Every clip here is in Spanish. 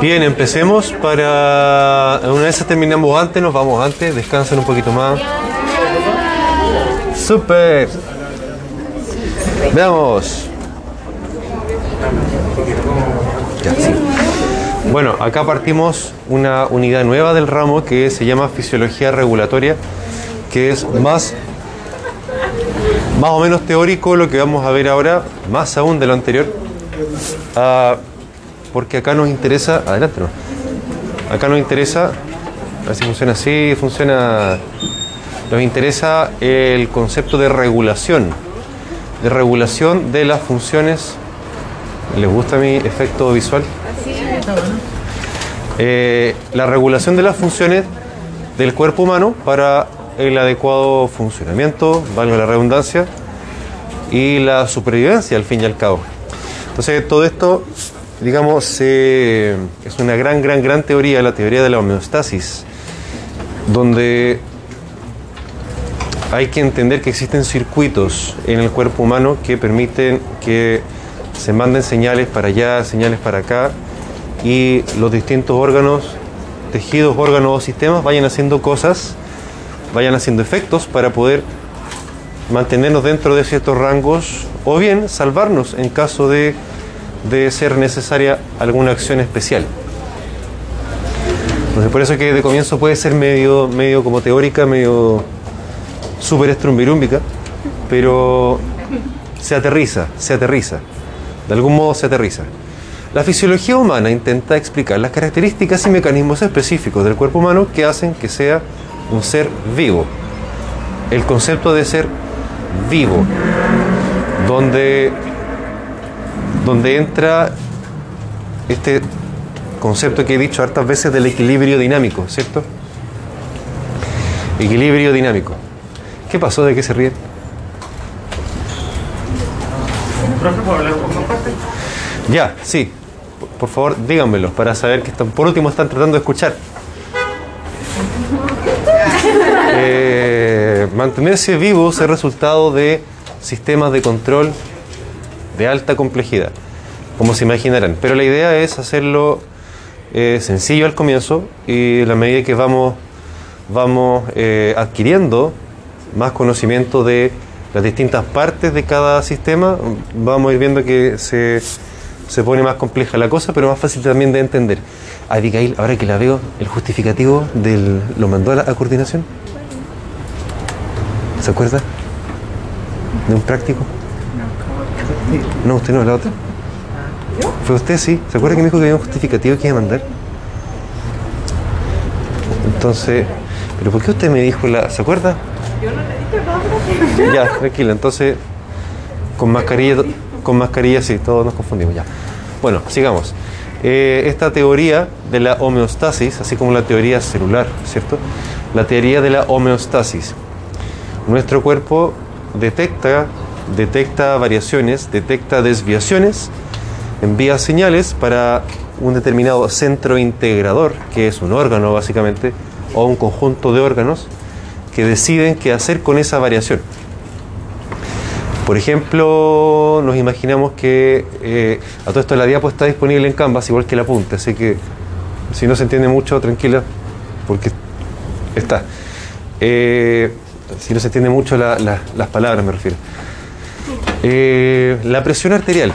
Bien, empecemos para... Una vez terminamos antes, nos vamos antes, descansen un poquito más. Super. Veamos. Bueno, acá partimos una unidad nueva del ramo que se llama fisiología regulatoria, que es más, más o menos teórico lo que vamos a ver ahora, más aún de lo anterior, Ah, porque acá nos interesa, adelante, no. acá nos interesa, a ver si funciona así, funciona, nos interesa el concepto de regulación, de regulación de las funciones. ¿Les gusta mi efecto visual? Eh, la regulación de las funciones del cuerpo humano para el adecuado funcionamiento, valga la redundancia, y la supervivencia al fin y al cabo. Entonces todo esto, digamos, eh, es una gran, gran, gran teoría, la teoría de la homeostasis, donde hay que entender que existen circuitos en el cuerpo humano que permiten que se manden señales para allá, señales para acá, y los distintos órganos, tejidos, órganos o sistemas vayan haciendo cosas, vayan haciendo efectos para poder mantenernos dentro de ciertos rangos o bien salvarnos en caso de, de ser necesaria alguna acción especial. Entonces, por eso que de comienzo puede ser medio, medio como teórica, medio súper estrumbirúmbica, pero se aterriza, se aterriza. De algún modo se aterriza. La fisiología humana intenta explicar las características y mecanismos específicos del cuerpo humano que hacen que sea un ser vivo. El concepto de ser vivo, donde, donde entra este concepto que he dicho hartas veces del equilibrio dinámico, ¿cierto? Equilibrio dinámico. ¿Qué pasó? ¿De qué se ríen? Ya, sí. Por favor, díganmelo para saber que están, por último están tratando de escuchar. Mantenerse vivo es resultado de sistemas de control de alta complejidad, como se imaginarán. Pero la idea es hacerlo eh, sencillo al comienzo y la medida que vamos, vamos eh, adquiriendo más conocimiento de las distintas partes de cada sistema, vamos a ir viendo que se, se pone más compleja la cosa, pero más fácil también de entender. Abigail, ahora que la veo, el justificativo lo mandó a la a coordinación. ¿Se acuerda? ¿De un práctico? No, usted no, la otra. ¿Fue usted, sí? ¿Se acuerda que me dijo que había un justificativo que iba a mandar? Entonces, ¿pero por qué usted me dijo la... ¿Se acuerda? Yo no le dije nada. Ya, tranquila, entonces con mascarilla, con mascarilla sí, todos nos confundimos ya. Bueno, sigamos. Eh, esta teoría de la homeostasis, así como la teoría celular, ¿cierto? La teoría de la homeostasis. Nuestro cuerpo detecta, detecta variaciones, detecta desviaciones, envía señales para un determinado centro integrador, que es un órgano básicamente, o un conjunto de órganos, que deciden qué hacer con esa variación. Por ejemplo, nos imaginamos que eh, a todo esto la diapo está disponible en Canvas, igual que el apunte, así que si no se entiende mucho, tranquila, porque está. Eh, si no se entiende mucho la- la- las palabras, me refiero. Eh, la presión arterial.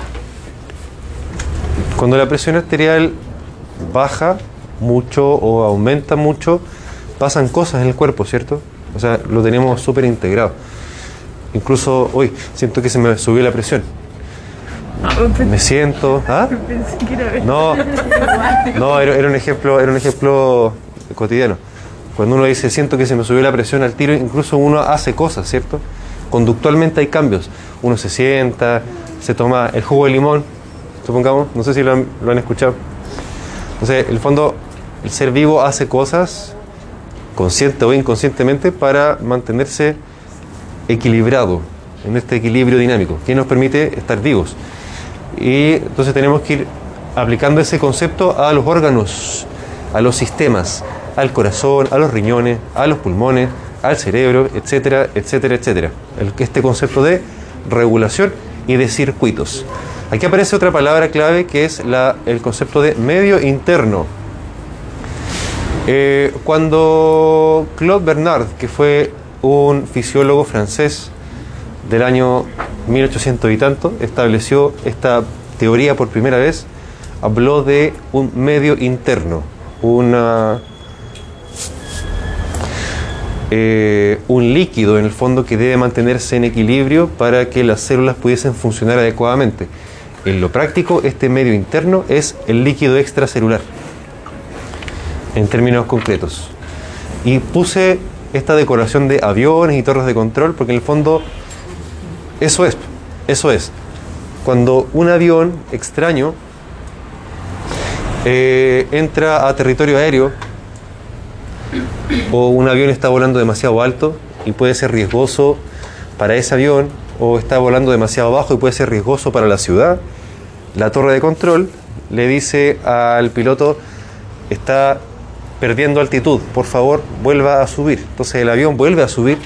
Cuando la presión arterial baja mucho o aumenta mucho, pasan cosas en el cuerpo, ¿cierto? O sea, lo tenemos súper integrado. Incluso hoy siento que se me subió la presión. Me siento. ¿Ah? No, no era, era un ejemplo, era un ejemplo cotidiano. Cuando uno dice siento que se me subió la presión al tiro, incluso uno hace cosas, ¿cierto? Conductualmente hay cambios. Uno se sienta, se toma el jugo de limón, supongamos, no sé si lo han, lo han escuchado. Entonces, en el fondo, el ser vivo hace cosas, consciente o inconscientemente, para mantenerse equilibrado, en este equilibrio dinámico, que nos permite estar vivos. Y entonces tenemos que ir aplicando ese concepto a los órganos, a los sistemas, al corazón, a los riñones, a los pulmones, al cerebro, etcétera, etcétera, etcétera. Este concepto de regulación y de circuitos. Aquí aparece otra palabra clave que es el concepto de medio interno. Eh, cuando Claude Bernard, que fue un fisiólogo francés del año 1800 y tanto, estableció esta teoría por primera vez, habló de un medio interno, una, eh, un líquido en el fondo que debe mantenerse en equilibrio para que las células pudiesen funcionar adecuadamente. En lo práctico, este medio interno es el líquido extracelular, en términos concretos. Y puse esta decoración de aviones y torres de control porque en el fondo eso es, eso es. Cuando un avión extraño eh, entra a territorio aéreo o un avión está volando demasiado alto y puede ser riesgoso para ese avión o está volando demasiado bajo y puede ser riesgoso para la ciudad, la torre de control le dice al piloto está perdiendo altitud, por favor vuelva a subir. Entonces el avión vuelve a subir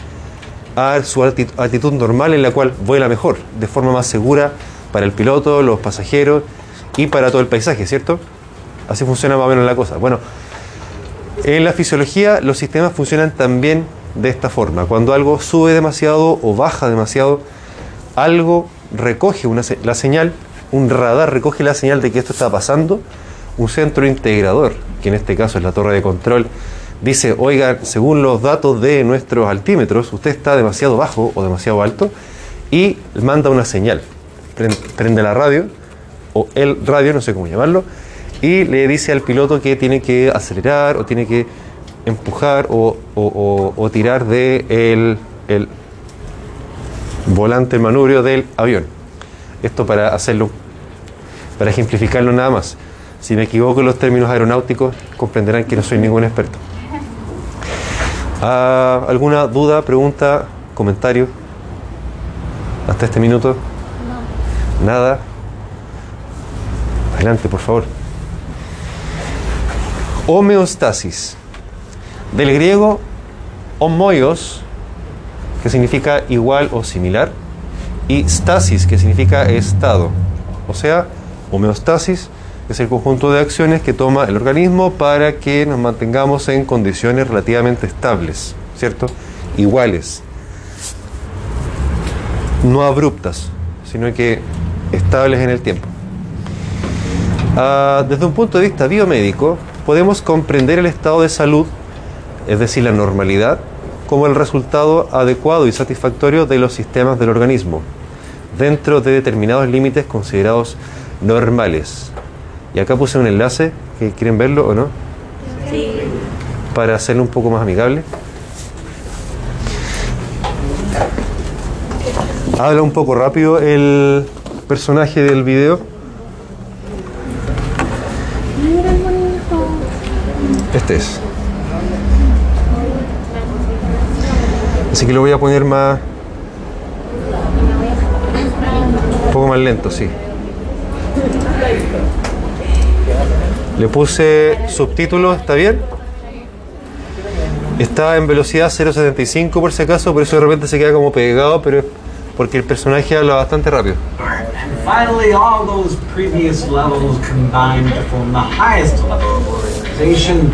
a su altitud normal en la cual vuela mejor, de forma más segura para el piloto, los pasajeros y para todo el paisaje, ¿cierto? Así funciona más o menos la cosa. Bueno, en la fisiología los sistemas funcionan también de esta forma. Cuando algo sube demasiado o baja demasiado, algo recoge una, la señal, un radar recoge la señal de que esto está pasando, un centro integrador, que en este caso es la torre de control, dice, oiga, según los datos de nuestros altímetros, usted está demasiado bajo o demasiado alto, y manda una señal. Prende la radio, o el radio, no sé cómo llamarlo, y le dice al piloto que tiene que acelerar o tiene que empujar o, tirar de el, el volante, el manubrio del avión. Esto para hacerlo, para ejemplificarlo nada más. Si me equivoco en los términos aeronáuticos, comprenderán que no soy ningún experto. Ah, ¿Alguna duda, pregunta, comentario? Hasta este minuto. Nada. Adelante, por favor. Homeostasis. Del griego homoios, que significa igual o similar, y stasis, que significa estado. O sea, homeostasis es el conjunto de acciones que toma el organismo para que nos mantengamos en condiciones relativamente estables, ¿cierto? Iguales. No abruptas, sino que estables en el tiempo. Ah, desde un punto de vista biomédico, podemos comprender el estado de salud, es decir, la normalidad, como el resultado adecuado y satisfactorio de los sistemas del organismo, dentro de determinados límites considerados normales. Y acá puse un enlace, que quieren verlo o no, Sí. para hacerlo un poco más amigable. Habla un poco rápido el personaje del video. Así que lo voy a poner más. Un poco más lento, sí. Le puse subtítulos, ¿está bien? Está en velocidad 0.75 por si acaso, por eso de repente se queda como pegado, pero es porque el personaje habla bastante rápido. Finally, all those previous levels combine to form the highest level of organization,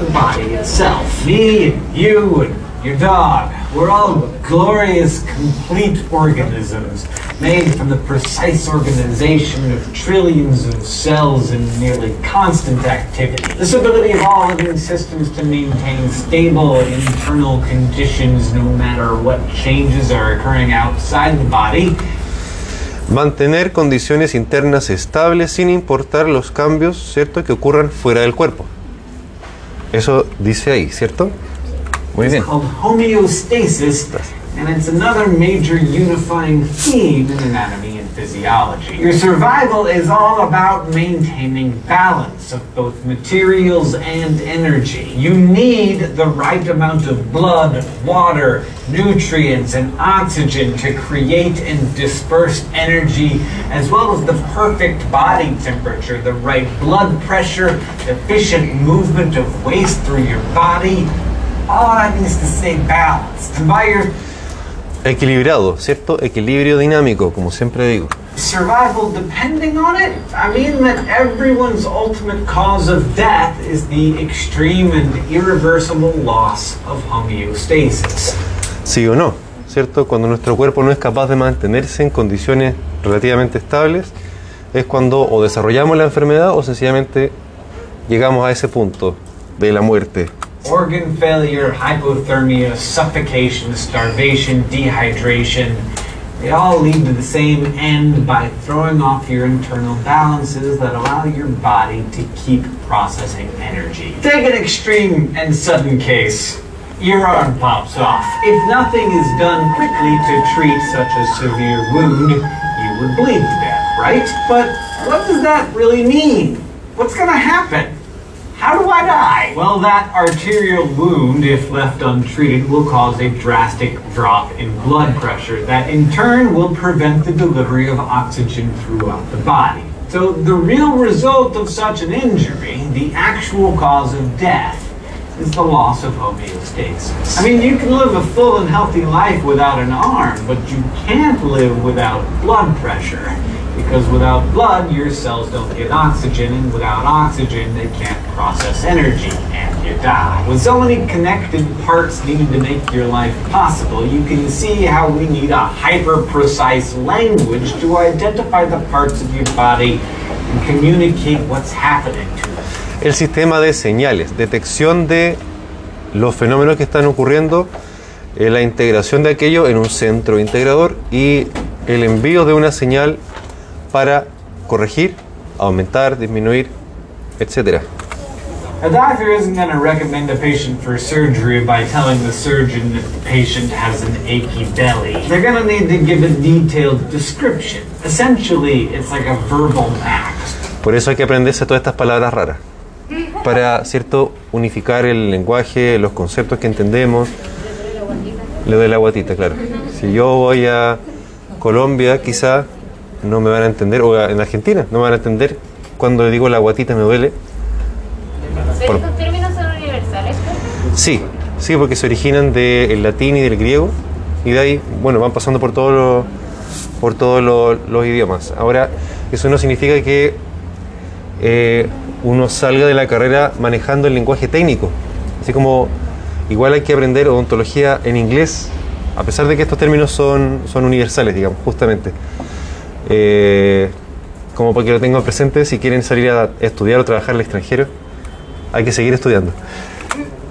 the body itself. Me and you and your dog, we're all glorious, complete organisms made from the precise organization of trillions of cells in nearly constant activity. This ability of all living systems to maintain stable internal conditions no matter what changes are occurring outside the body Mantener condiciones internas estables sin importar los cambios, ¿cierto?, que ocurran fuera del cuerpo. Eso dice ahí, ¿cierto? Muy bien. Homeostasis, and it's another major unifying theme in anatomy physiology. Your survival is all about maintaining balance of both materials and energy. You need the right amount of blood, water, nutrients, and oxygen to create and disperse energy, as well as the perfect body temperature, the right blood pressure, efficient movement of waste through your body. All that needs to stay balanced. And by your Equilibrado, ¿cierto? Equilibrio dinámico, como siempre digo. survival depending on it? I mean that everyone's ultimate cause of death is the extreme and irreversible loss of homeostasis. Sí o no, ¿cierto? Cuando nuestro cuerpo no es capaz de mantenerse en condiciones relativamente estables, es cuando o desarrollamos la enfermedad o sencillamente llegamos a ese punto de la muerte. Organ failure, hypothermia, suffocation, starvation, dehydration, they all lead to the same end by throwing off your internal balances that allow your body to keep processing energy. Take an extreme and sudden case. Your arm pops off. If nothing is done quickly to treat such a severe wound, you would bleed to death, right? But what does that really mean? What's gonna happen? How do I die? Well, that arterial wound, if left untreated, will cause a drastic drop in blood pressure that in turn will prevent the delivery of oxygen throughout the body. So, the real result of such an injury, the actual cause of death, is the loss of homeostasis. I mean, you can live a full and healthy life without an arm, but you can't live without blood pressure. Because without blood, your cells don't get oxygen, and without oxygen, they can't process energy, and you die. With so many connected parts needed to make your life possible, you can see how we need a hyper precise language to identify the parts of your body and communicate what's happening to. El sistema de señales, detección de los fenómenos que están ocurriendo, eh, la integración de aquello en un centro integrador y el envío de una señal para corregir, aumentar, disminuir, etc. A doctor isn't going to recommend a patient for surgery by telling the surgeon that the patient has an achy belly. They're going to need to give a detailed description. Essentially, it's like a verbal map. Por eso hay que aprenderse todas estas palabras raras, para cierto unificar el lenguaje, los conceptos que entendemos. Le doy la guatita, claro. Si yo voy a Colombia, quizá no me van a entender, o en Argentina, no me van a entender cuando le digo la guatita me duele. ¿Pero estos términos son universales? Sí, sí, porque se originan del latín y del griego y de ahí, bueno, van pasando por todos los por todos los, los idiomas. Ahora, eso no significa que eh, uno salga de la carrera manejando el lenguaje técnico. Así como igual hay que aprender odontología en inglés, a pesar de que estos términos son, son universales, digamos, justamente. Eh, como para que lo tengan presente, si quieren salir a estudiar o trabajar al extranjero, hay que seguir estudiando.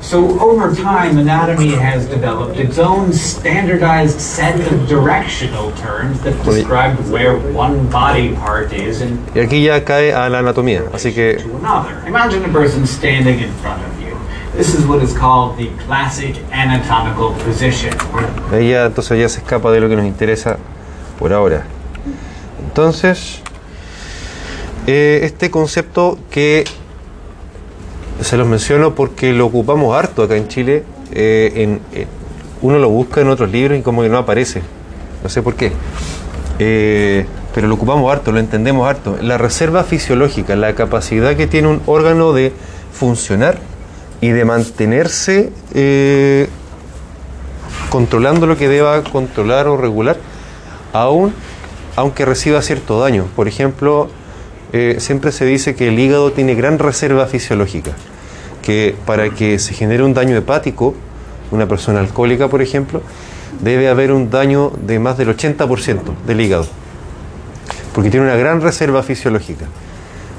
So, over time, anatomy has developed its own standardized set of directional terms that describe where one body part is in Y aquí ya cae a la anatomía, así que. Imagine a person standing in front of you. This is what is called the classic anatomical position, ya, entonces ya se escapa de lo que nos interesa por ahora. Entonces, eh, este concepto que se los menciono porque lo ocupamos harto acá en Chile, eh, eh, uno lo busca en otros libros y como que no aparece, no sé por qué. Eh, pero lo ocupamos harto, lo entendemos harto. La reserva fisiológica, la capacidad que tiene un órgano de funcionar y de mantenerse controlando lo que deba controlar o regular, aún aunque reciba cierto daño. Por ejemplo, eh, siempre se dice que el hígado tiene gran reserva fisiológica, que para que se genere un daño hepático, una persona alcohólica, por ejemplo, debe haber un daño de más del 80% del hígado, porque tiene una gran reserva fisiológica.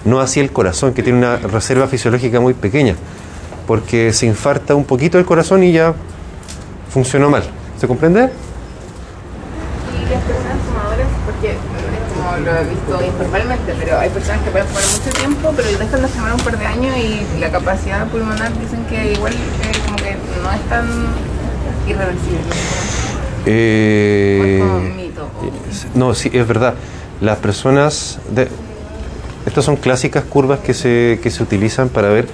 No así el corazón, que tiene una reserva fisiológica muy pequeña, porque se infarta un poquito el corazón y ya funcionó mal. ¿Se comprende? Y las personas fumadoras, porque es como lo he visto informalmente, pero hay personas que pueden fumar mucho tiempo, pero dejan de fumar un par de años y la capacidad pulmonar dicen que igual eh, como que no es tan irreversible. Eh, O es como un mito. o- No, sí, es verdad. Las personas... De, estas son clásicas curvas que se, que se utilizan para ver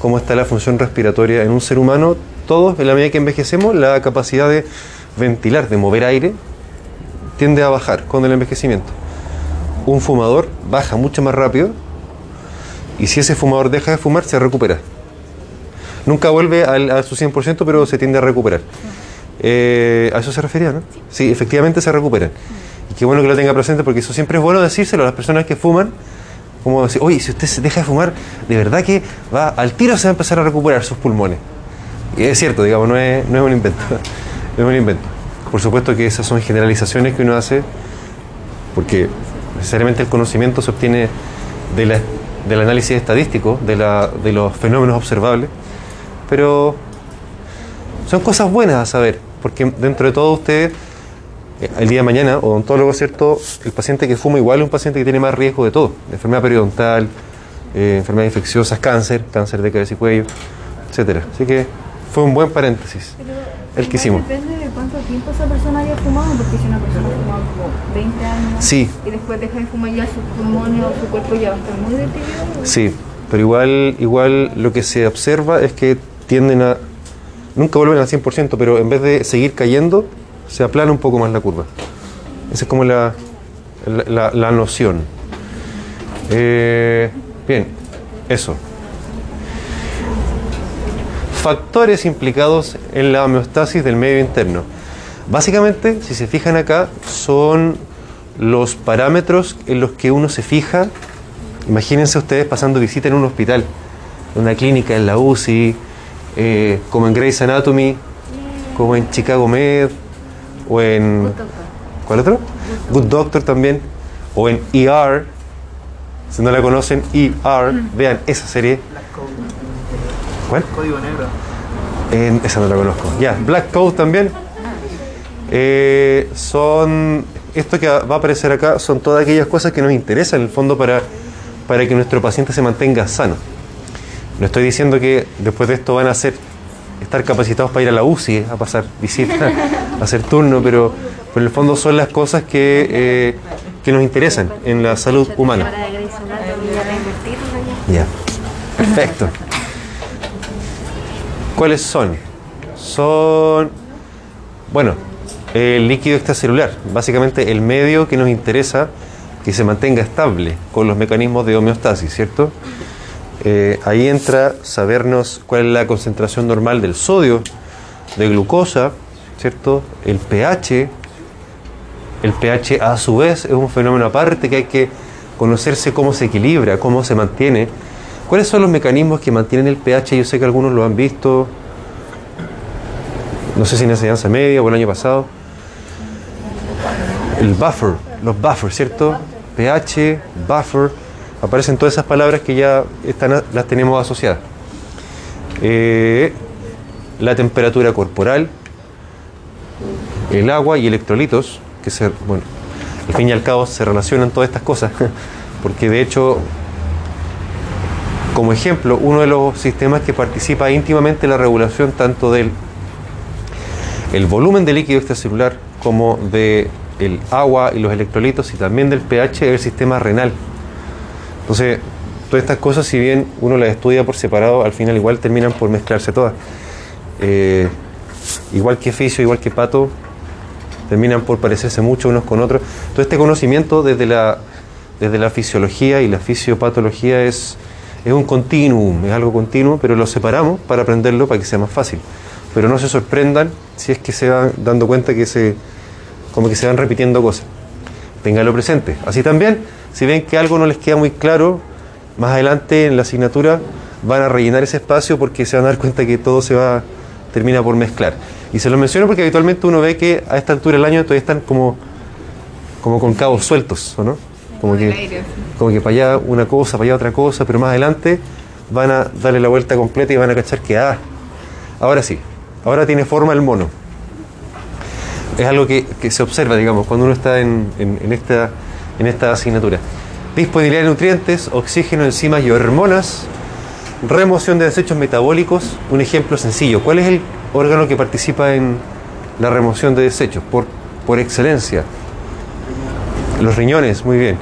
cómo está la función respiratoria en un ser humano. Todos, en la medida que envejecemos, la capacidad de ventilar, de mover aire, tiende a bajar con el envejecimiento. Un fumador baja mucho más rápido y si ese fumador deja de fumar, se recupera. Nunca vuelve al- a su 100%, pero se tiende a recuperar. Eh, a eso se refería, ¿no? Sí, efectivamente se recuperan. Y qué bueno que lo tenga presente porque eso siempre es bueno decírselo a las personas que fuman. Como decir, oye, si usted se deja de fumar, de verdad que va al tiro se va a empezar a recuperar sus pulmones. Y es cierto, digamos, no es, no es un invento. No es un invento. Por supuesto que esas son generalizaciones que uno hace porque necesariamente el conocimiento se obtiene del análisis estadístico de, la- de los fenómenos observables, pero son cosas buenas a saber, porque dentro de todo usted, eh, el día de mañana, odontólogo, ¿cierto? El paciente que fuma igual es un paciente que tiene más riesgo de todo, de enfermedad periodontal, eh, enfermedades infecciosas, cáncer, cáncer de cabeza y cuello, etcétera. Así que fue un buen paréntesis el que hicimos. Depende de cuánto tiempo esa persona haya fumado, porque si una persona ha fumado como 20 años Sí, y después deja de fumar ya sus pulmones o su cuerpo ya va a estar muy deteriorado. Sí, pero igual, igual lo que se observa es que tienden a, nunca vuelven al 100%, pero en vez de seguir cayendo, se aplana un poco más la curva. Esa es como la, la, la- la noción. Eh, bien, eso. Factores implicados en la homeostasis del medio interno. Básicamente, si se fijan acá, son los parámetros en los que uno se fija Imagínense ustedes pasando visita en un hospital, en una clínica, en la UCI, eh, como en Grey's Anatomy, como en Chicago Med, o en... ¿Cuál otro? Good Doctor también, o en ER. Si no la conocen, ER, vean esa serie. ¿Cuál? Código negro. En- esa no la conozco. Ya, Black Code también. Eh, son. Esto que va a aparecer acá son todas aquellas cosas que nos interesan en el fondo para, para que nuestro paciente se mantenga sano. No estoy diciendo que después de esto van a ser, estar capacitados para ir a la UCI, a pasar visita, a hacer turno, pero, pero en el fondo son las cosas que, eh, que nos interesan en la salud humana. Ya, perfecto. ¿Cuáles son? Son, bueno, el líquido extracelular, básicamente el medio que nos interesa que se mantenga estable con los mecanismos de homeostasis, ¿cierto? Eh, ahí entra sabernos cuál es la concentración normal del sodio, de glucosa, ¿cierto? El pH, el pH a su vez es un fenómeno aparte que hay que conocerse cómo se equilibra, cómo se mantiene. ¿Cuáles son los mecanismos que mantienen el pH? Yo sé que algunos lo han visto, no sé si en enseñanza media o el año pasado. El buffer, los buffers, ¿cierto? pH, buffer, aparecen todas esas palabras que ya están, las tenemos asociadas. Eh, la temperatura corporal, el agua y electrolitos, que bueno, al fin y al cabo se relacionan todas estas cosas, porque de hecho, como ejemplo, uno de los sistemas que participa íntimamente en la regulación tanto del el volumen de líquido extracelular como de el agua y los electrolitos y también del pH es el sistema renal. Entonces, todas estas cosas, si bien uno las estudia por separado, al final igual terminan por mezclarse todas. Eh, igual que Fisio, igual que Pato, terminan por parecerse mucho unos con otros. Todo este conocimiento desde la, desde la fisiología y la fisiopatología es, es un continuum, es algo continuo, pero lo separamos para aprenderlo para que sea más fácil. Pero no se sorprendan si es que se van dando cuenta que se, como que se van repitiendo cosas. Ténganlo presente. Así también, si ven que algo no les queda muy claro, más adelante en la asignatura van a rellenar ese espacio porque se van a dar cuenta que todo se va termina por mezclar. Y se lo menciono porque habitualmente uno ve que a esta altura del año todavía están como, como con cabos sueltos, ¿o no? Como que, aire, como que para allá una cosa, para allá otra cosa, pero más adelante van a darle la vuelta completa y van a cachar que, ah, ahora sí, ahora tiene forma el mono. Es algo que, que se observa, digamos, cuando uno está en, en- en esta, en esta asignatura. Disponibilidad de nutrientes, oxígeno, enzimas y hormonas, remoción de desechos metabólicos. Un ejemplo sencillo. ¿Cuál es el órgano que participa en la remoción de desechos? Por, por excelencia. Los riñones, muy bien.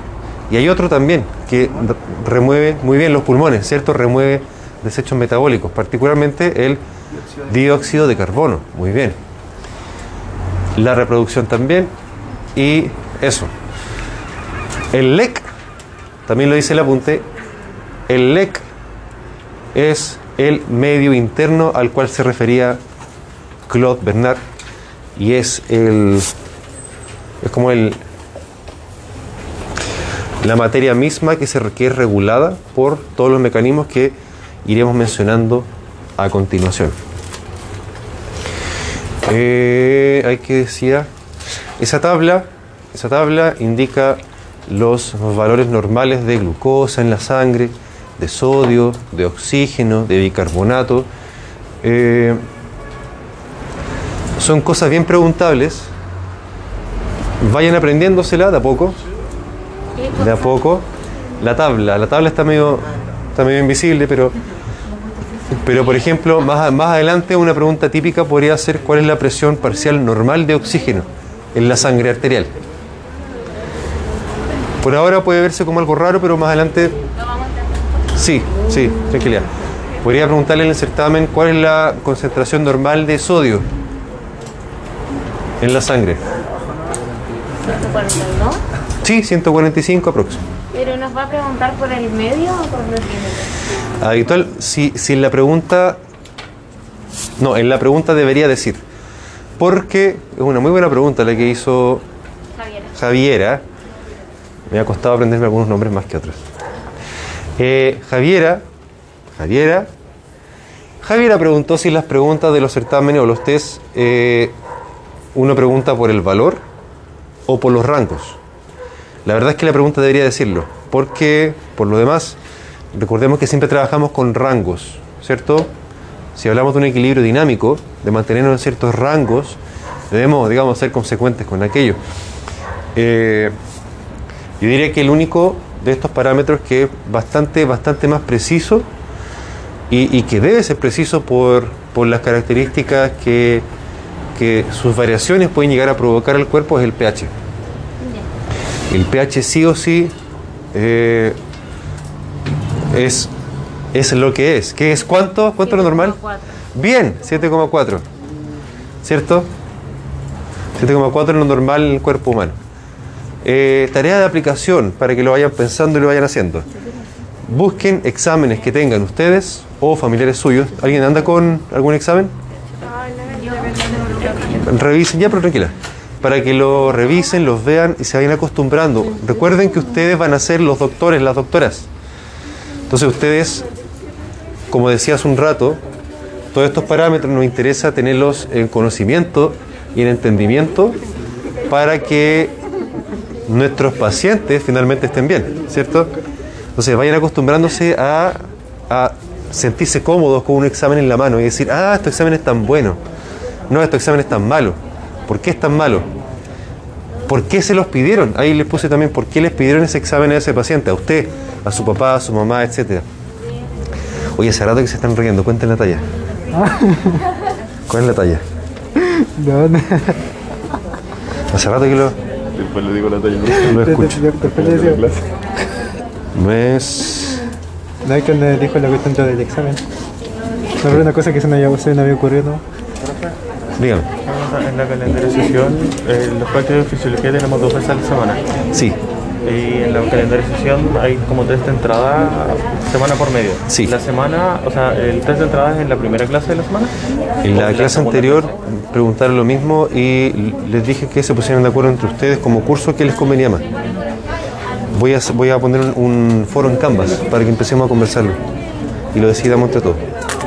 Y hay otro también que remueve muy bien los pulmones, ¿cierto? Remueve desechos metabólicos, particularmente el dióxido de carbono, muy bien. La reproducción también y eso. El LEC, también lo dice el apunte, el LEC es el medio interno al cual se refería Claude Bernard y es el es como el, la materia misma que, se, que es regulada por todos los mecanismos que iremos mencionando a continuación. Eh, hay que decir, esa tabla, esa tabla indica los valores normales de glucosa en la sangre, de sodio, de oxígeno, de bicarbonato. Eh, son cosas bien preguntables. Vayan aprendiéndosela de a poco. De a poco. La tabla, la tabla está medio, está medio invisible, pero, pero por ejemplo, más, más adelante una pregunta típica podría ser cuál es la presión parcial normal de oxígeno en la sangre arterial. Por ahora puede verse como algo raro, pero más adelante... Sí, sí, tranquilidad. Podría preguntarle en el certamen cuál es la concentración normal de sodio en la sangre. 142. Sí, 145 aproximadamente. Pero nos va a preguntar por el medio o por los límites. Habitual, si, si en la pregunta... No, en la pregunta debería decir. Porque es una muy buena pregunta la que hizo Javier. Javiera. Me ha costado aprenderme algunos nombres más que otros. Eh, Javiera, Javiera, Javiera preguntó si las preguntas de los certámenes o los test, eh, uno pregunta por el valor o por los rangos. La verdad es que la pregunta debería decirlo, porque por lo demás, recordemos que siempre trabajamos con rangos, ¿cierto? Si hablamos de un equilibrio dinámico, de mantenernos en ciertos rangos, debemos, digamos, ser consecuentes con aquello. Eh, yo diría que el único de estos parámetros que es bastante, bastante más preciso y, que debe ser preciso por, las características que sus variaciones pueden llegar a provocar al cuerpo es el pH. El pH sí o sí eh, es, es lo que es. ¿Qué es cuánto? ¿Cuánto es lo normal? 7,4. Bien, 7,4. ¿Cierto? 7,4 es lo normal en el cuerpo humano. Eh, tarea de aplicación para que lo vayan pensando y lo vayan haciendo. Busquen exámenes que tengan ustedes o familiares suyos. ¿Alguien anda con algún examen? Revisen, ya, pero tranquila. Para que lo revisen, los vean y se vayan acostumbrando. Recuerden que ustedes van a ser los doctores, las doctoras. Entonces ustedes, como decía hace un rato, todos estos parámetros nos interesa tenerlos en conocimiento y en entendimiento para que nuestros pacientes finalmente estén bien, ¿cierto? Entonces vayan acostumbrándose a, a sentirse cómodos con un examen en la mano y decir, ah, este examen es tan bueno, no, este examen es tan malo. ¿Por qué es tan malo? ¿Por qué se los pidieron? Ahí les puse también por qué les pidieron ese examen a ese paciente, a usted, a su papá, a su mamá, etcétera. Oye, hace rato que se están riendo, cuenten la talla. ¿Cuál es la talla? No, no. Hace rato que lo, Después le digo la talla. lo escucho. Después le No es... no hay que me dijo la cuestión del examen. No, pero una cosa que se me había, se me había ocurrido, ¿no? Dígame. En la calendarización, eh, los prácticos de fisiología tenemos dos veces a la semana. Sí, Y en la calendarización hay como test de entrada semana por medio. Sí. La semana, o sea, el test de entrada es en la primera clase de la semana. En ¿O la clase anterior clase? preguntaron lo mismo y les dije que se pusieran de acuerdo entre ustedes como curso que les convenía más. Voy a, voy a poner un, un foro en Canvas para que empecemos a conversarlo y lo decidamos entre todos.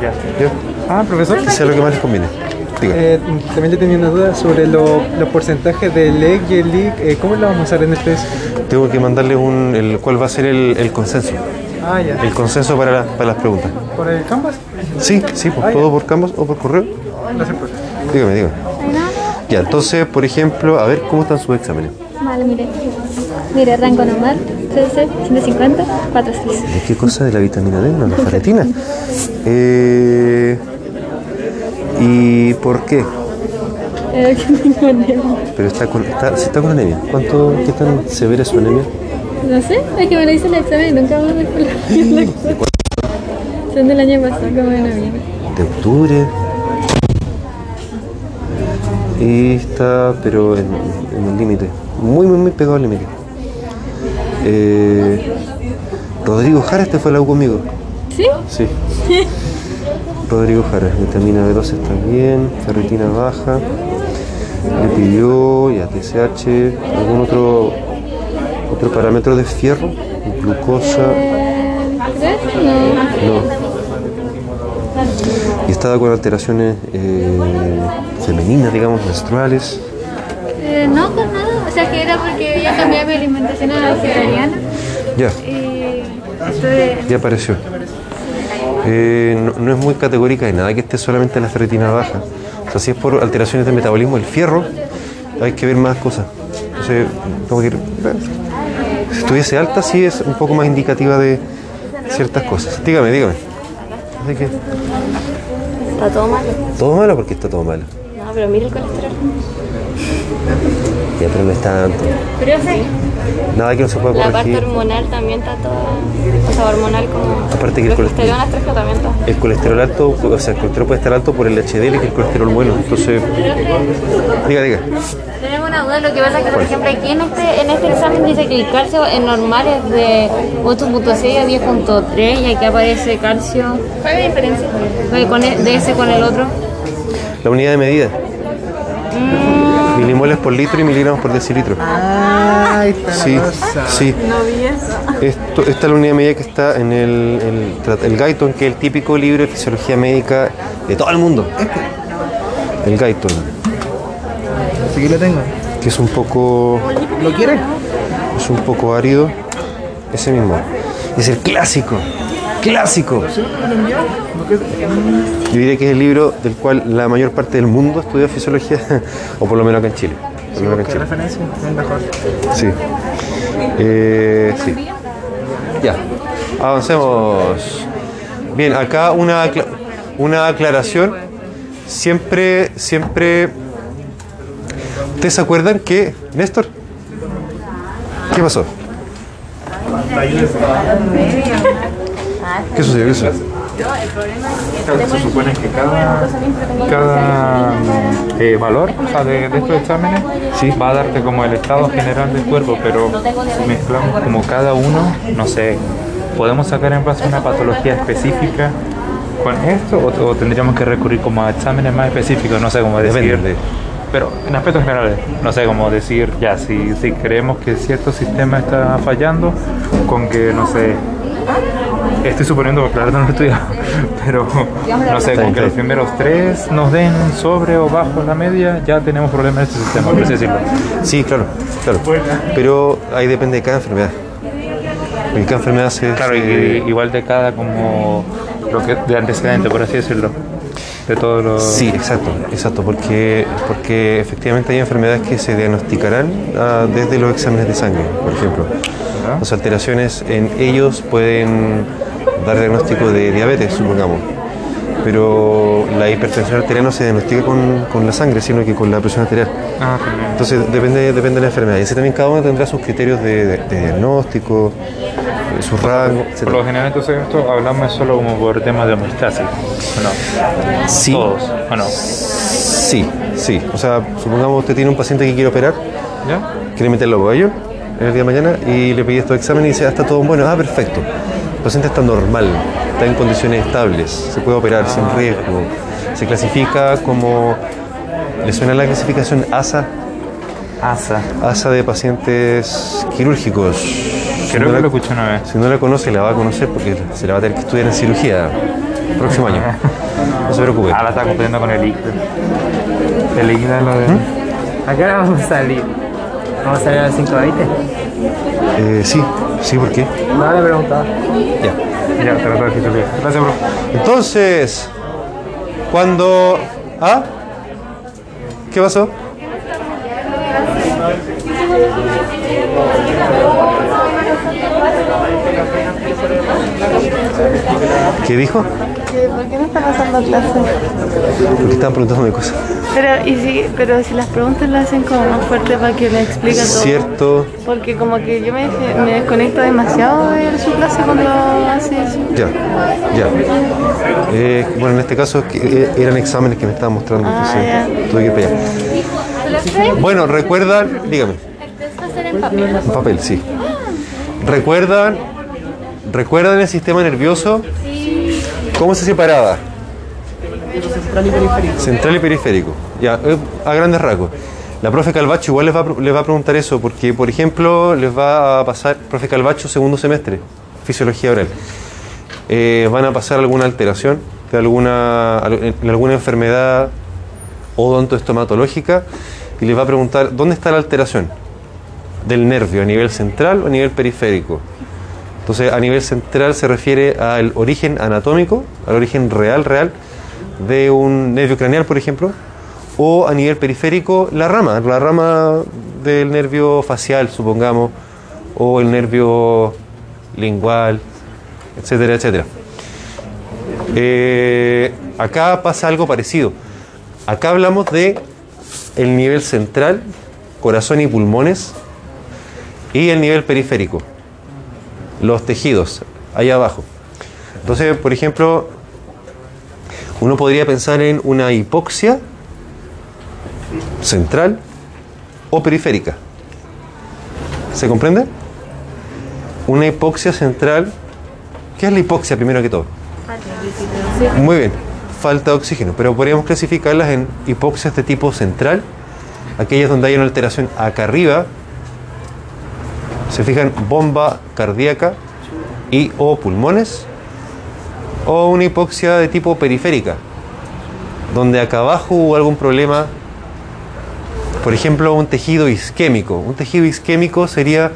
Ya. ¿Ya? Ah, profesor. Que sea lo que más les conviene. Eh, también yo tenía una duda sobre lo- los porcentajes del EG y el LIG. Eh, ¿Cómo lo vamos a usar en este? Tengo que mandarles un, el, cuál va a ser el, el consenso. Ah, ya. El consenso para, la- para las preguntas. ¿Por el Canvas? Sí, sí, por, Ah, ya. todo por Canvas o por correo. Gracias, profe. Dígame, dígame. Ya, entonces, por ejemplo, a ver cómo están sus exámenes. Vale, mire. Mire, rango normal, 13, 150, 4, 6. ¿De qué cosa de la vitamina D? No, la ferritina. Eh, ¿Y por qué? Eh, que tengo anemia. Pero está con, está, si está con anemia. ¿Cuánto, qué tan severa es su anemia? No sé, es que me lo hice el examen y nunca me recuerdo la. Son del año pasado, como de noviembre. De octubre. Y está, pero en, en el límite. Muy, muy, muy pegado al límite. Eh, Rodrigo Jara, este fue la U conmigo. ¿Sí? Sí. Rodrigo Jara, vitamina B12 está bien, ferritina baja, le pidió, ya TSH, algún otro Otro parámetro de fierro, glucosa. No. Y estaba con alteraciones eh, femeninas, digamos, menstruales. Eh, no, con nada. O sea, que era porque había cambiado mi alimentación a la vegetariana. Ya, Y ya apareció. Eh, no, no es muy categórica de nada que esté solamente la ferritina baja. O sea, si es por alteraciones de metabolismo del fierro, hay que ver más cosas. Entonces, tengo que ir. Si estuviese alta, sí es un poco más indicativa de ciertas cosas. Dígame, dígame. Así que, Está todo malo. ¿Todo malo? porque está todo malo? No, pero mira el colesterol. Ya, pero no es tanto. Pero sí. Nada que no se pueda La parte corregir. hormonal también está toda. O sea, hormonal como. Aparte que el colesterol-. El colesterol alto, o sea, el colesterol puede estar alto por el HDL, que es el colesterol bueno. Entonces, diga, diga. Tenemos una duda, lo que pasa es que, por ejemplo, aquí en este, en este examen dice que el calcio en normal es de 8.6 a 10.3 y aquí aparece calcio. ¿Cuál es la diferencia? El- de ese con el otro. La unidad de medida. Milimoles por litro y miligramos por decilitro. Ay, está Sí, la sí. No vi eso. Esto, esta es la unidad de medida que está en el, el, el Guyton, que es el típico libro de fisiología médica de todo el mundo. El Guyton, Aquí lo tengo. que es un poco, ¿Lo quieres? es un poco árido. Ese mismo. Es el clásico. Clásico. Yo diría que es el libro del cual la mayor parte del mundo estudia fisiología, o por lo menos acá en Chile. Menos acá en ¿Qué Chile. referencia? Es mejor. Sí. Eh, sí. Ya. Avancemos. Bien, acá una, acla- una aclaración. Siempre, siempre. ¿Ustedes se acuerdan que. Néstor? ¿Qué pasó? ¿Qué sucedió? ¿Qué sucedió? Se supone que cada, cada eh, valor o sea, de, de estos exámenes va a darte como el estado general del cuerpo, pero si mezclamos como cada uno, no sé, ¿podemos sacar en base a una patología específica con esto o, o tendríamos que recurrir como a exámenes más específicos? No sé cómo decir. Depende. Pero en aspectos generales, no sé cómo decir, ya, si, si creemos que cierto sistema está fallando, con que, no sé, estoy suponiendo, porque claro, no lo he estudiado, pero no sé, con que los primeros tres nos den sobre o bajo la media, ya tenemos problemas en este sistema, por así decirlo. Sí, claro, claro. Pero ahí depende de cada enfermedad. Porque cada enfermedad se. Claro, y, igual de cada como lo que de antecedente, por así decirlo, de todos los... Sí, exacto, exacto, porque, porque efectivamente hay enfermedades que se diagnosticarán ah, desde los exámenes de sangre, por ejemplo. Las alteraciones en ellos pueden dar diagnóstico de diabetes, supongamos, pero la hipertensión arterial no se diagnostica con, con la sangre, sino que con la presión arterial. Ah. Entonces depende, depende de la enfermedad. Y así también cada uno tendrá sus criterios de, de- de diagnóstico, su rango, etc. Por lo general, entonces, esto hablamos solo como por temas de homeostasis, ¿o no? Sí. Todos, ¿o no? Sí, sí. O sea, supongamos usted tiene un paciente que quiere operar, ¿Ya? quiere meterlo a cuello en el día de mañana y le pedí estos exámenes y dice, ah, está todo bueno, ah, perfecto. El paciente está normal, está en condiciones estables, se puede operar sin riesgo. Se clasifica como, ¿le suena la clasificación ASA? ASA. ASA de pacientes quirúrgicos. Si Creo no que la- lo escuché una vez. Si no la conoce, la va a conocer porque se la va a tener que estudiar en cirugía el próximo año. No se preocupe. Ah, la está confundiendo con el líquido. El líquido es lo de... ¿A qué hora vamos a salir? ¿Vamos a salir a las 5 ¿viste? Eh, sí, sí, ¿por qué? No, le preguntaba. Ya. Ya, trato de fisiología. Gracias, bro. Entonces, cuando... ¿Ah? ¿Qué pasó? ¿Qué dijo? ¿Por qué no están haciendo clases? Porque estaban preguntándome cosas. Pero, y si, pero si las preguntas las hacen como más fuerte para que le explique todo. Cierto, Porque como que yo me, me desconecto demasiado de su clase cuando hace eso. ya, ya. Eh, bueno, en este caso que, eh, eran exámenes que me estaban mostrando, entonces Ah, tuve que ir para allá. Bueno, recuerdan, dígame. En papel. En papel, sí. ¿Recuerdan, ¿Recuerdan el sistema nervioso? ¿Cómo se separaba? Central y periférico. Central y periférico. Ya, eh, a grandes rasgos. La profe Calvacho igual les va, les va a preguntar eso, porque, por ejemplo, les va a pasar, profe Calvacho, segundo semestre, fisiología oral. Eh, van a pasar alguna alteración de alguna, en alguna enfermedad odontoestomatológica y les va a preguntar dónde está la alteración del nervio, a nivel central o a nivel periférico. Entonces, a nivel central se refiere al origen anatómico, al origen real, real, de un nervio craneal, por ejemplo, o a nivel periférico, la rama, la rama del nervio facial, supongamos, o el nervio lingual, etcétera, etcétera. Eh, acá pasa algo parecido. Acá hablamos de el nivel central, corazón y pulmones, y el nivel periférico, los tejidos, ahí abajo. Entonces, por ejemplo, uno podría pensar en una hipoxia central o periférica. ¿Se comprende? Una hipoxia central. ¿Qué es la hipoxia primero que todo? Muy bien, falta de oxígeno, pero podríamos clasificarlas en hipoxias de tipo central, aquellas donde hay una alteración acá arriba, se fijan, bomba cardíaca y o pulmones, o una hipoxia de tipo periférica, donde acá abajo hubo algún problema, por ejemplo, un tejido isquémico. Un tejido isquémico sería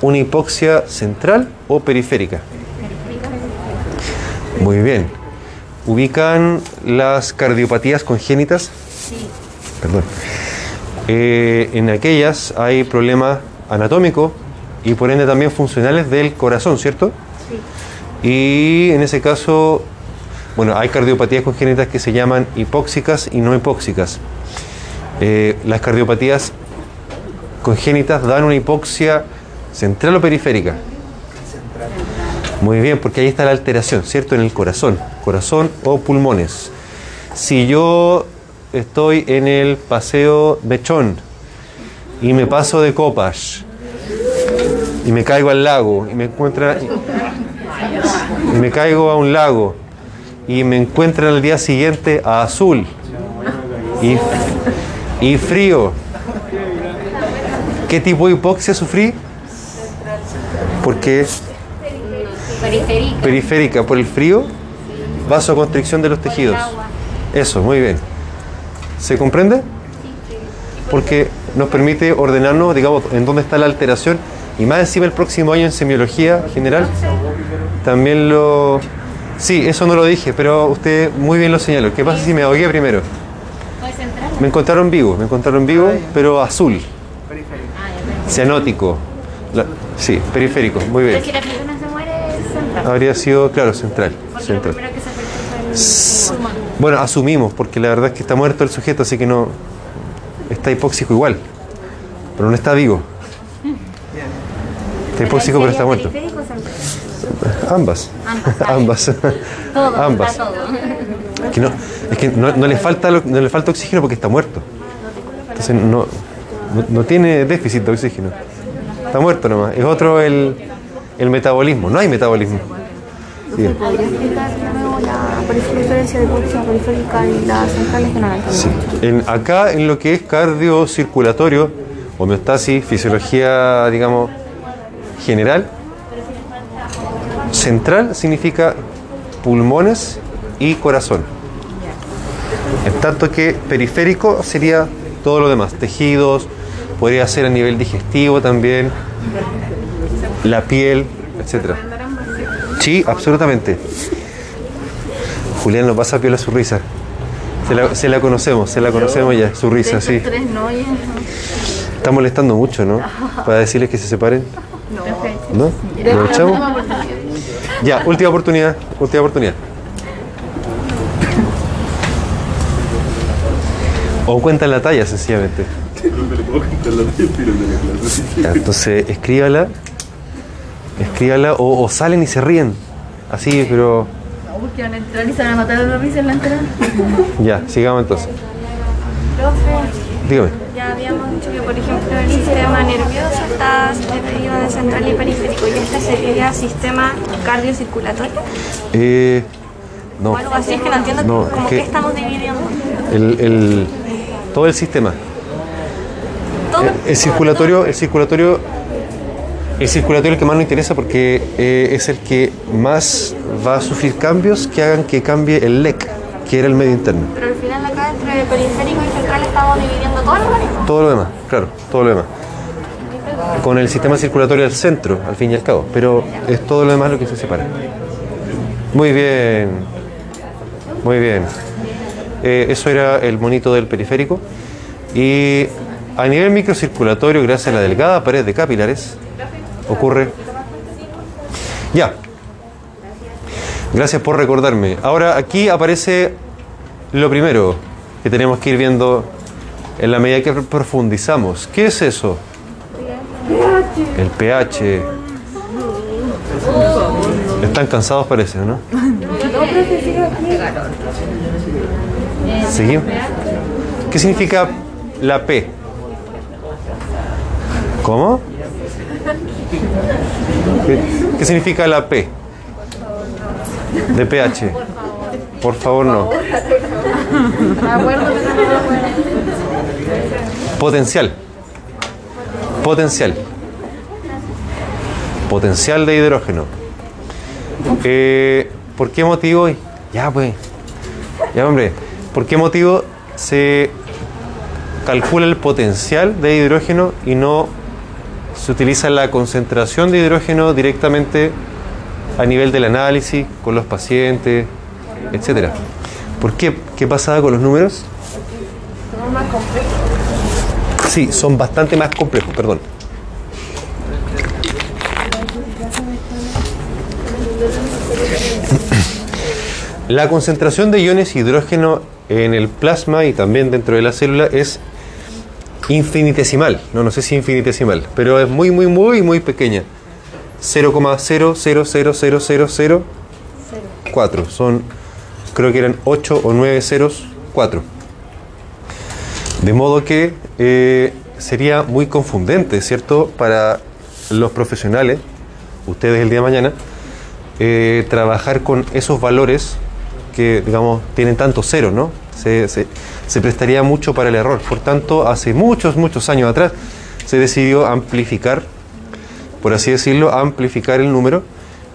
una hipoxia central o periférica. Muy bien. ¿Ubican las cardiopatías congénitas? Sí. Perdón. Eh, en aquellas hay problemas anatómicos y por ende también funcionales del corazón, ¿cierto? Sí. Y en ese caso, bueno, hay cardiopatías congénitas que se llaman hipóxicas y no hipóxicas. Eh, las cardiopatías congénitas dan una hipoxia central o periférica. Muy bien, porque ahí está la alteración, ¿cierto? En el corazón, corazón o pulmones. Si yo estoy en el paseo Mechón y me paso de copas y me caigo al lago y me encuentra y me caigo a un lago y me encuentran al día siguiente a azul y, y frío. ¿Qué tipo de hipoxia sufrí? Porque Periférica. periférica por el frío, vasoconstricción de los tejidos. Eso, muy bien. ¿Se comprende? Porque nos permite ordenarnos, digamos, en dónde está la alteración y más encima el próximo año en semiología general también lo... Sí, eso no lo dije, pero usted muy bien lo señaló. ¿Qué pasa si me ahogué primero? Me encontraron vivo, me encontraron vivo, pero azul, cianótico. La- sí, periférico, muy bien. Pero si la persona se muere, es central. Habría sido, claro, central. Porque lo central. primero que se el. Bueno, asumimos, porque la verdad es que está muerto el sujeto, así que no. Está hipóxico igual, pero no está vivo. Está hipóxico, pero está ¿Sería muerto. Ambas. Ambas. Todo, Ambas. todo. Es que no, es que no, no le falta no le falta oxígeno porque está muerto. Entonces no, no, tiene déficit de oxígeno. Está muerto nomás. Es otro el, el metabolismo. No hay metabolismo. Sí. ¿Podría explicar de nuevo la diferencia de periférica y la central es que no la entiendo Sí. En, acá en lo que es cardiocirculatorio, homeostasis, fisiología, digamos, general, central significa pulmones y corazón. En tanto que periférico sería todo lo demás, tejidos, podría ser a nivel digestivo también, la piel, etcétera. Sí, absolutamente. Julián nos pasa piola su risa. Se la, se la conocemos, se la conocemos ya, su risa, sí. Está molestando mucho, ¿no? Para decirles que se separen. No. ¿No? ¿Lo echamos? Ya, última oportunidad, última oportunidad. O cuentan la talla, sencillamente. Ya, entonces, escríbala. Escríbala o, o salen y se ríen. Así, pero... No, porque van a entrar y se van a matar de la risa en la entrada. Ya, sigamos entonces. Dígame. Habíamos dicho que, por ejemplo, el sistema nervioso está dividido de central y periférico, y este sería sistema cardiocirculatorio. Eh, no. O algo así, es que no entiendo No, es que- que estamos dividiendo. el, el- todo el sistema. todo. El circulatorio, el circulatorio, el circulatorio es el que más nos interesa porque eh, es el que más va a sufrir cambios que hagan que cambie el LEC, que era el medio interno. Pero al final acá entre periférico y central estamos dividiendo todo el organismo. Todo lo demás, claro, todo lo demás. Con el sistema circulatorio del centro, al fin y al cabo, pero es todo lo demás lo que se separa. Muy bien, muy bien. Eh, eso era el monito del periférico. Y a nivel microcirculatorio, gracias a la delgada pared de capilares, ocurre. Ya. Gracias por recordarme. Ahora aquí aparece lo primero que tenemos que ir viendo en la medida que profundizamos. ¿Qué es eso? El pH. Están cansados parece, ¿no? Seguimos. ¿Qué significa la P? ¿Cómo? ¿Qué, qué significa la P? De pH. Por favor, no. Potencial. Potencial. Potencial de hidrógeno. Eh, ¿Por qué motivo? Ya, pues. Ya, hombre. ¿Por qué motivo se calcula el potencial de hidrógeno y no se utiliza la concentración de hidrógeno directamente a nivel del análisis con los pacientes, etcétera? ¿Por qué? ¿Qué pasaba con los números? Son más complejos. Sí, son bastante más complejos, perdón. La concentración de iones hidrógeno en el plasma y también dentro de la célula es infinitesimal. No, no sé si infinitesimal, pero es muy, muy, muy, muy pequeña. 0,000004. Son, creo que eran 8 o 9 ceros, 4. De modo que eh, sería muy confundente, ¿cierto? Para los profesionales, ustedes el día de mañana, eh, trabajar con esos valores que, digamos, tienen tanto cero, ¿no? Se- se prestaría mucho para el error. Por tanto, hace muchos, muchos años atrás se decidió amplificar, por así decirlo, amplificar el número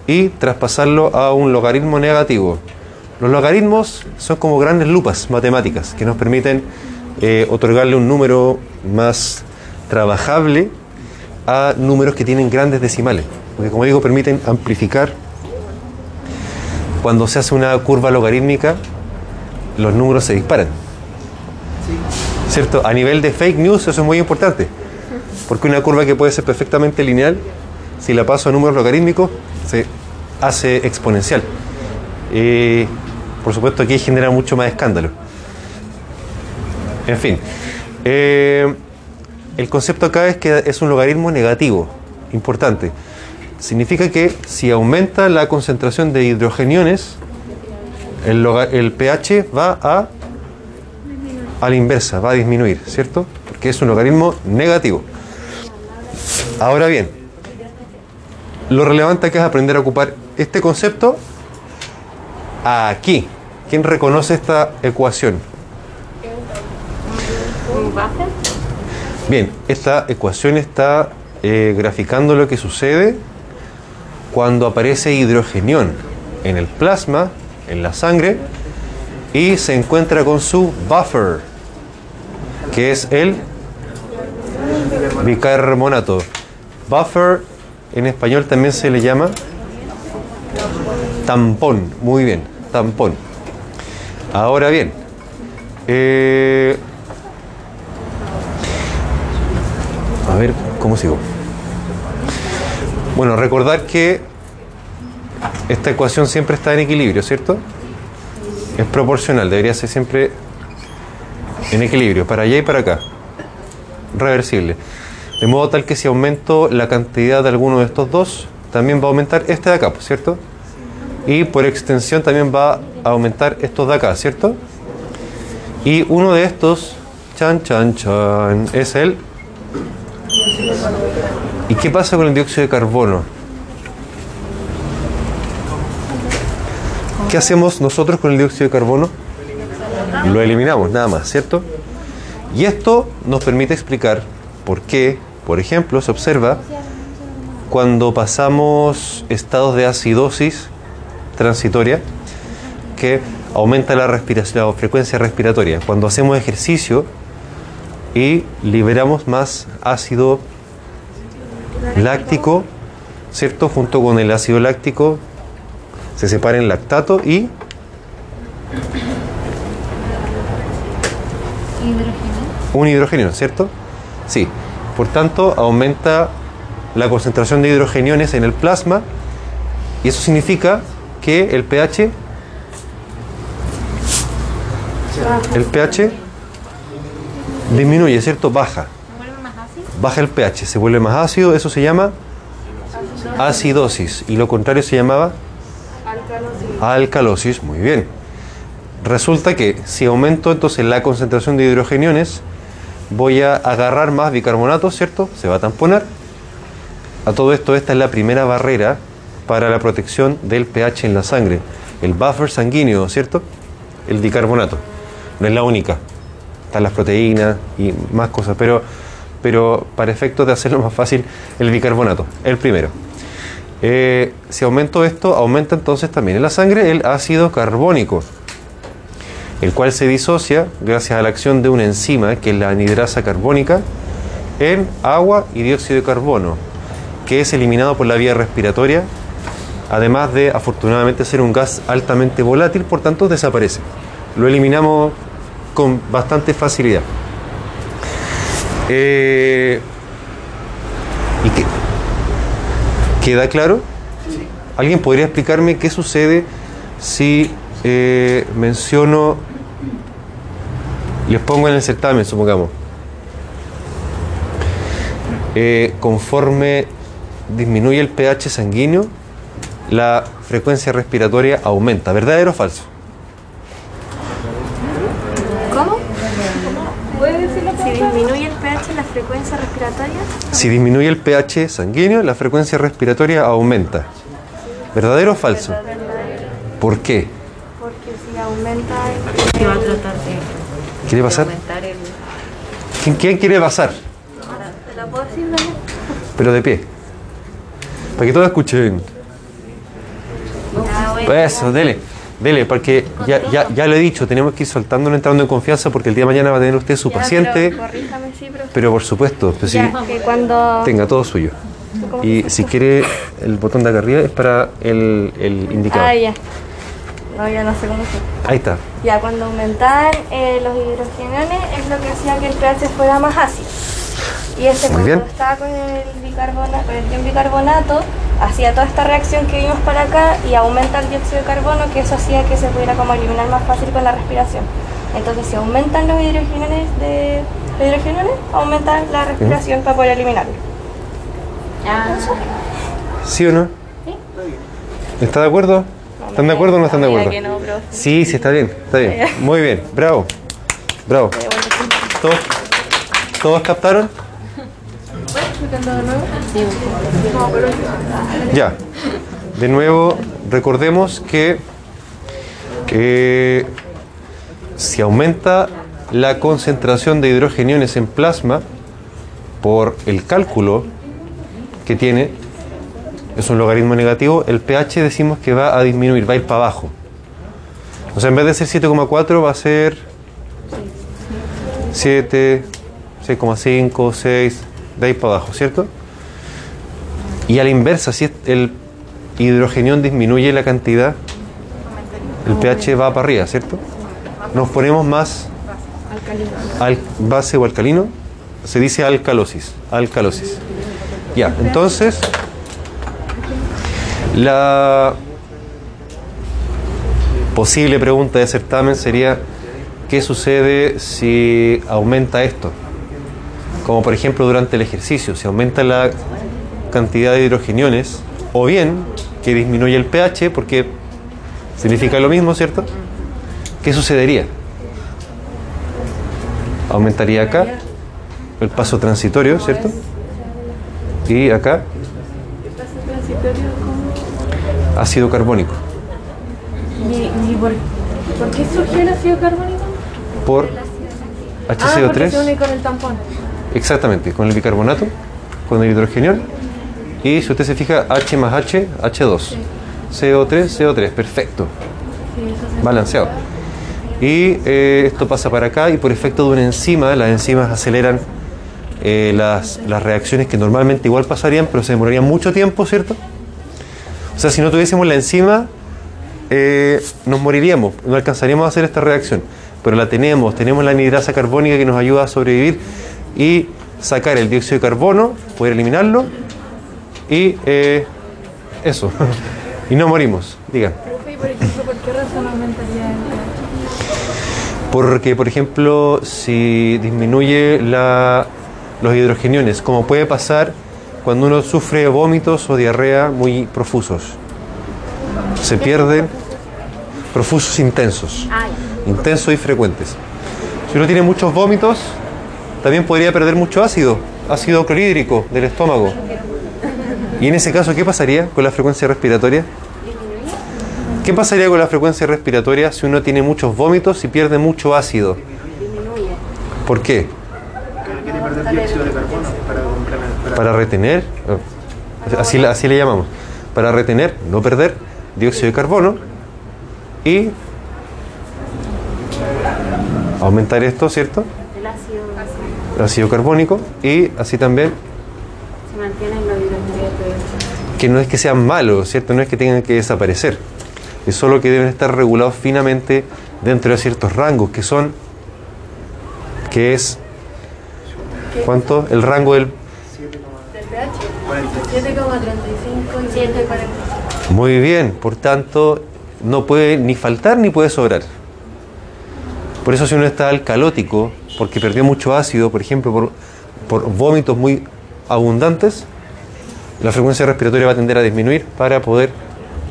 y traspasarlo a un logaritmo negativo. Los logaritmos son como grandes lupas matemáticas que nos permiten eh, otorgarle un número más trabajable a números que tienen grandes decimales. Porque como digo, permiten amplificar. Cuando se hace una curva logarítmica, los números se disparan. ¿Cierto? A nivel de fake news eso es muy importante. Porque una curva que puede ser perfectamente lineal, si la paso a números logarítmicos, se hace exponencial. Y por supuesto aquí genera mucho más escándalo. En fin. eh, el concepto acá es que es un logaritmo negativo, importante. Significa que si aumenta la concentración de hidrogeniones, el pH va a, a la inversa, va a disminuir, ¿cierto? Porque es un logaritmo negativo. Ahora bien, lo relevante acá es aprender a ocupar este concepto aquí. ¿Quién reconoce esta ecuación? Bien, esta ecuación está eh, graficando lo que sucede cuando aparece hidrogenión en el plasma, en la sangre, y se encuentra con su buffer, que es el bicarbonato. Buffer en español también se le llama tampón. Muy bien, tampón. Ahora bien, eh, a ver, ¿cómo sigo? Bueno, recordar que esta ecuación siempre está en equilibrio, ¿cierto? Es proporcional, debería ser siempre en equilibrio, para allá y para acá. Reversible. De modo tal que si aumento la cantidad de alguno de estos dos, también va a aumentar este de acá, ¿cierto? Y por extensión también va a aumentar estos de acá, ¿cierto? Y uno de estos, chan, chan, chan, es el... ¿Y qué pasa con el dióxido de carbono? ¿Qué hacemos nosotros con el dióxido de carbono? Lo eliminamos, nada más, ¿cierto? Y esto nos permite explicar por qué, por ejemplo, se observa cuando pasamos estados de acidosis transitoria que aumenta la, respiración, la frecuencia respiratoria. Cuando hacemos ejercicio y liberamos más ácido láctico, ¿cierto? Junto con el ácido láctico se separa en lactato y un hidrogenio, ¿cierto? Sí. Por tanto, aumenta la concentración de hidrogeniones en el plasma y eso significa que el pH el pH disminuye, ¿cierto? Baja. Baja el pH, se vuelve más ácido, eso se llama acidosis y lo contrario se llamaba alcalosis, muy bien. Resulta que si aumento entonces la concentración de hidrogeniones, voy a agarrar más bicarbonato, ¿cierto? Se va a tamponar. A todo esto, esta es la primera barrera para la protección del pH en la sangre. El buffer sanguíneo, ¿cierto? El bicarbonato. No es la única. Están las proteínas y más cosas, pero, pero para efectos de hacerlo más fácil, el bicarbonato, el primero. Eh, si aumento esto, aumenta entonces también en la sangre el ácido carbónico, el cual se disocia gracias a la acción de una enzima, que es la anidrasa carbónica, en agua y dióxido de carbono, que es eliminado por la vía respiratoria, además de afortunadamente ser un gas altamente volátil, por tanto desaparece. Lo eliminamos con bastante facilidad. Eh, ¿Y qué? ¿Queda claro? ¿Alguien podría explicarme qué sucede si eh, menciono, les pongo en el certamen, supongamos, eh, conforme disminuye el pH sanguíneo, la frecuencia respiratoria aumenta, ¿verdadero o falso? ¿Cómo? Si disminuye el pH, la frecuencia respiratoria. Si disminuye el pH sanguíneo, la frecuencia respiratoria aumenta. ¿Verdadero o falso? ¿Por qué? Porque si aumenta Se va a tratar de ¿Quiere pasar? ¿Quién, quién quiere pasar? ¿Te la puedo decir, Dani? Pero de pie. Para que todos escuchen. Bueno. Eso, dele. Dele, porque ya, ya, ya lo he dicho, tenemos que ir soltándolo, entrando en confianza, porque el día de mañana va a tener usted su Ya, paciente. pero sí, por supuesto, pues cuando... tenga todo suyo. Y si quiere, el botón de acá arriba es para el, el indicador. Ah. No, ya no sé cómo se... Ahí está. Ya, cuando aumentaban eh, los hidrogeniones es lo que hacía que el pH fuera más ácido. Y este Muy cuando bien. estaba con el, bicarbonato, con el ion bicarbonato, hacía toda esta reacción que vimos para acá y aumenta el dióxido de carbono, que eso hacía que se pudiera como eliminar más fácil con la respiración. Entonces, si aumentan los hidrogeniones, de, los hidrogeniones aumentan la respiración para poder eliminarlo. ¿Sí o no? ¿Está de acuerdo? ¿Están de acuerdo o no están de acuerdo? no. Sí, sí, está bien, está bien. Muy bien, bravo. Bravo. ¿Todos, ¿Todos captaron? Ya. De nuevo, recordemos que eh, si aumenta la concentración de hidrogeniones en plasma por el cálculo que tiene, es un logaritmo negativo, el pH decimos que va a disminuir, va a ir para abajo. O sea, en vez de ser 7,4 va a ser 7, 6,5, 6, de ahí para abajo, ¿cierto? Y a la inversa, si el hidrogenión disminuye la cantidad, el pH va para arriba, ¿cierto? Nos ponemos más al, base o alcalino, se dice alcalosis, alcalosis. Ya, entonces, la posible pregunta de certamen sería, ¿qué sucede si aumenta esto? Como por ejemplo durante el ejercicio, si aumenta la cantidad de hidrogeniones, o bien que disminuye el pH, porque significa lo mismo, ¿cierto? ¿Qué sucedería? Aumentaría acá el paso transitorio, ¿cierto? Y acá ácido carbónico ¿Y, y por, por qué surgió el ácido carbónico? por Ah, porque se une HCO3. con el tampón. Exactamente, con el bicarbonato, con el hidrogenión. Y si usted se fija, H más H, H2. CO3, CO3, perfecto. Balanceado. Y eh, esto pasa para acá y por efecto de una enzima, las enzimas aceleran eh, las, las reacciones que normalmente igual pasarían, pero se demorarían mucho tiempo, ¿cierto? O sea, si no tuviésemos la enzima, eh, nos moriríamos, no alcanzaríamos a hacer esta reacción. Pero la tenemos, tenemos la anhidrasa carbónica que nos ayuda a sobrevivir y sacar el dióxido de carbono, poder eliminarlo y eh, eso. y no morimos, digan. Profe, y por ejemplo, ¿por qué razón aumentaría el Porque, por ejemplo, si disminuye la- los hidrogeniones, como puede pasar cuando uno sufre vómitos o diarrea muy profusos, se pierden profusos intensos, intensos y frecuentes. Si uno tiene muchos vómitos, también podría perder mucho ácido, ácido clorhídrico del estómago. Y en ese caso, ¿qué pasaría con la frecuencia respiratoria? ¿Qué pasaría con la frecuencia respiratoria si uno tiene muchos vómitos y pierde mucho ácido? ¿Por qué? Para retener, eh, así, así le llamamos, para retener, no perder dióxido de carbono y aumentar esto, ¿cierto? El ácido El ácido carbónico y así también se mantiene en los hidrogenados. que no es que sean malos, ¿cierto? No es que tengan que desaparecer. Es solo que deben estar regulados finamente dentro de ciertos rangos, que son, que es, ¿cuánto? El rango del... 7,35 y 7,40. Muy bien, por tanto, no puede ni faltar ni puede sobrar. Por eso si uno está alcalótico, porque perdió mucho ácido, por ejemplo, por, por vómitos muy abundantes, la frecuencia respiratoria va a tender a disminuir para poder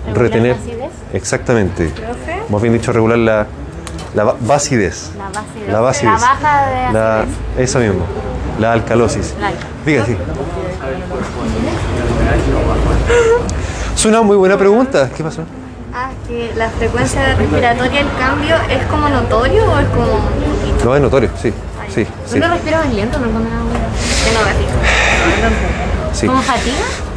¿Regular retener. la? Exactamente. ¿Profe? Más bien dicho, regular la, la vacidez. La base de La. La baja de La, acidez. eso mismo. La alcalosis. La- Diga, sí. Es una muy buena pregunta. ¿Qué pasó? Ah, que la frecuencia respiratoria, el cambio, ¿es como notorio o es como? No, es notorio, sí. Sí, sí. Uno respira más lento, no cuando nada Que no me fijo. sí. ¿Como fatiga?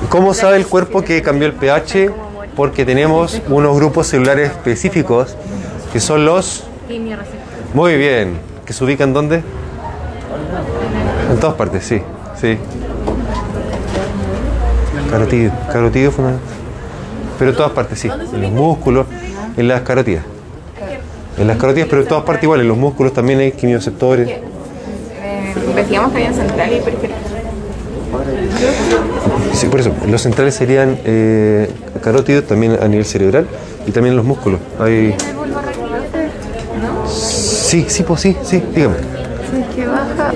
¿Cómo sabe el cuerpo que cambió el pH? Porque tenemos unos grupos celulares específicos que son los... Muy bien. ¿Que se ubican dónde? En todas partes, sí. Sí. Carotidio fundamental. Pero en todas partes, sí. En los músculos, en las carotidas. En las carotidas, pero en todas partes igual. En los músculos también hay quimioreceptores. Eh, investigamos en central y periférica. Sí, por eso. Los centrales serían eh, carótidos también a nivel cerebral y también en los músculos. Hay... Sí, sí, pues sí, sí, dígame.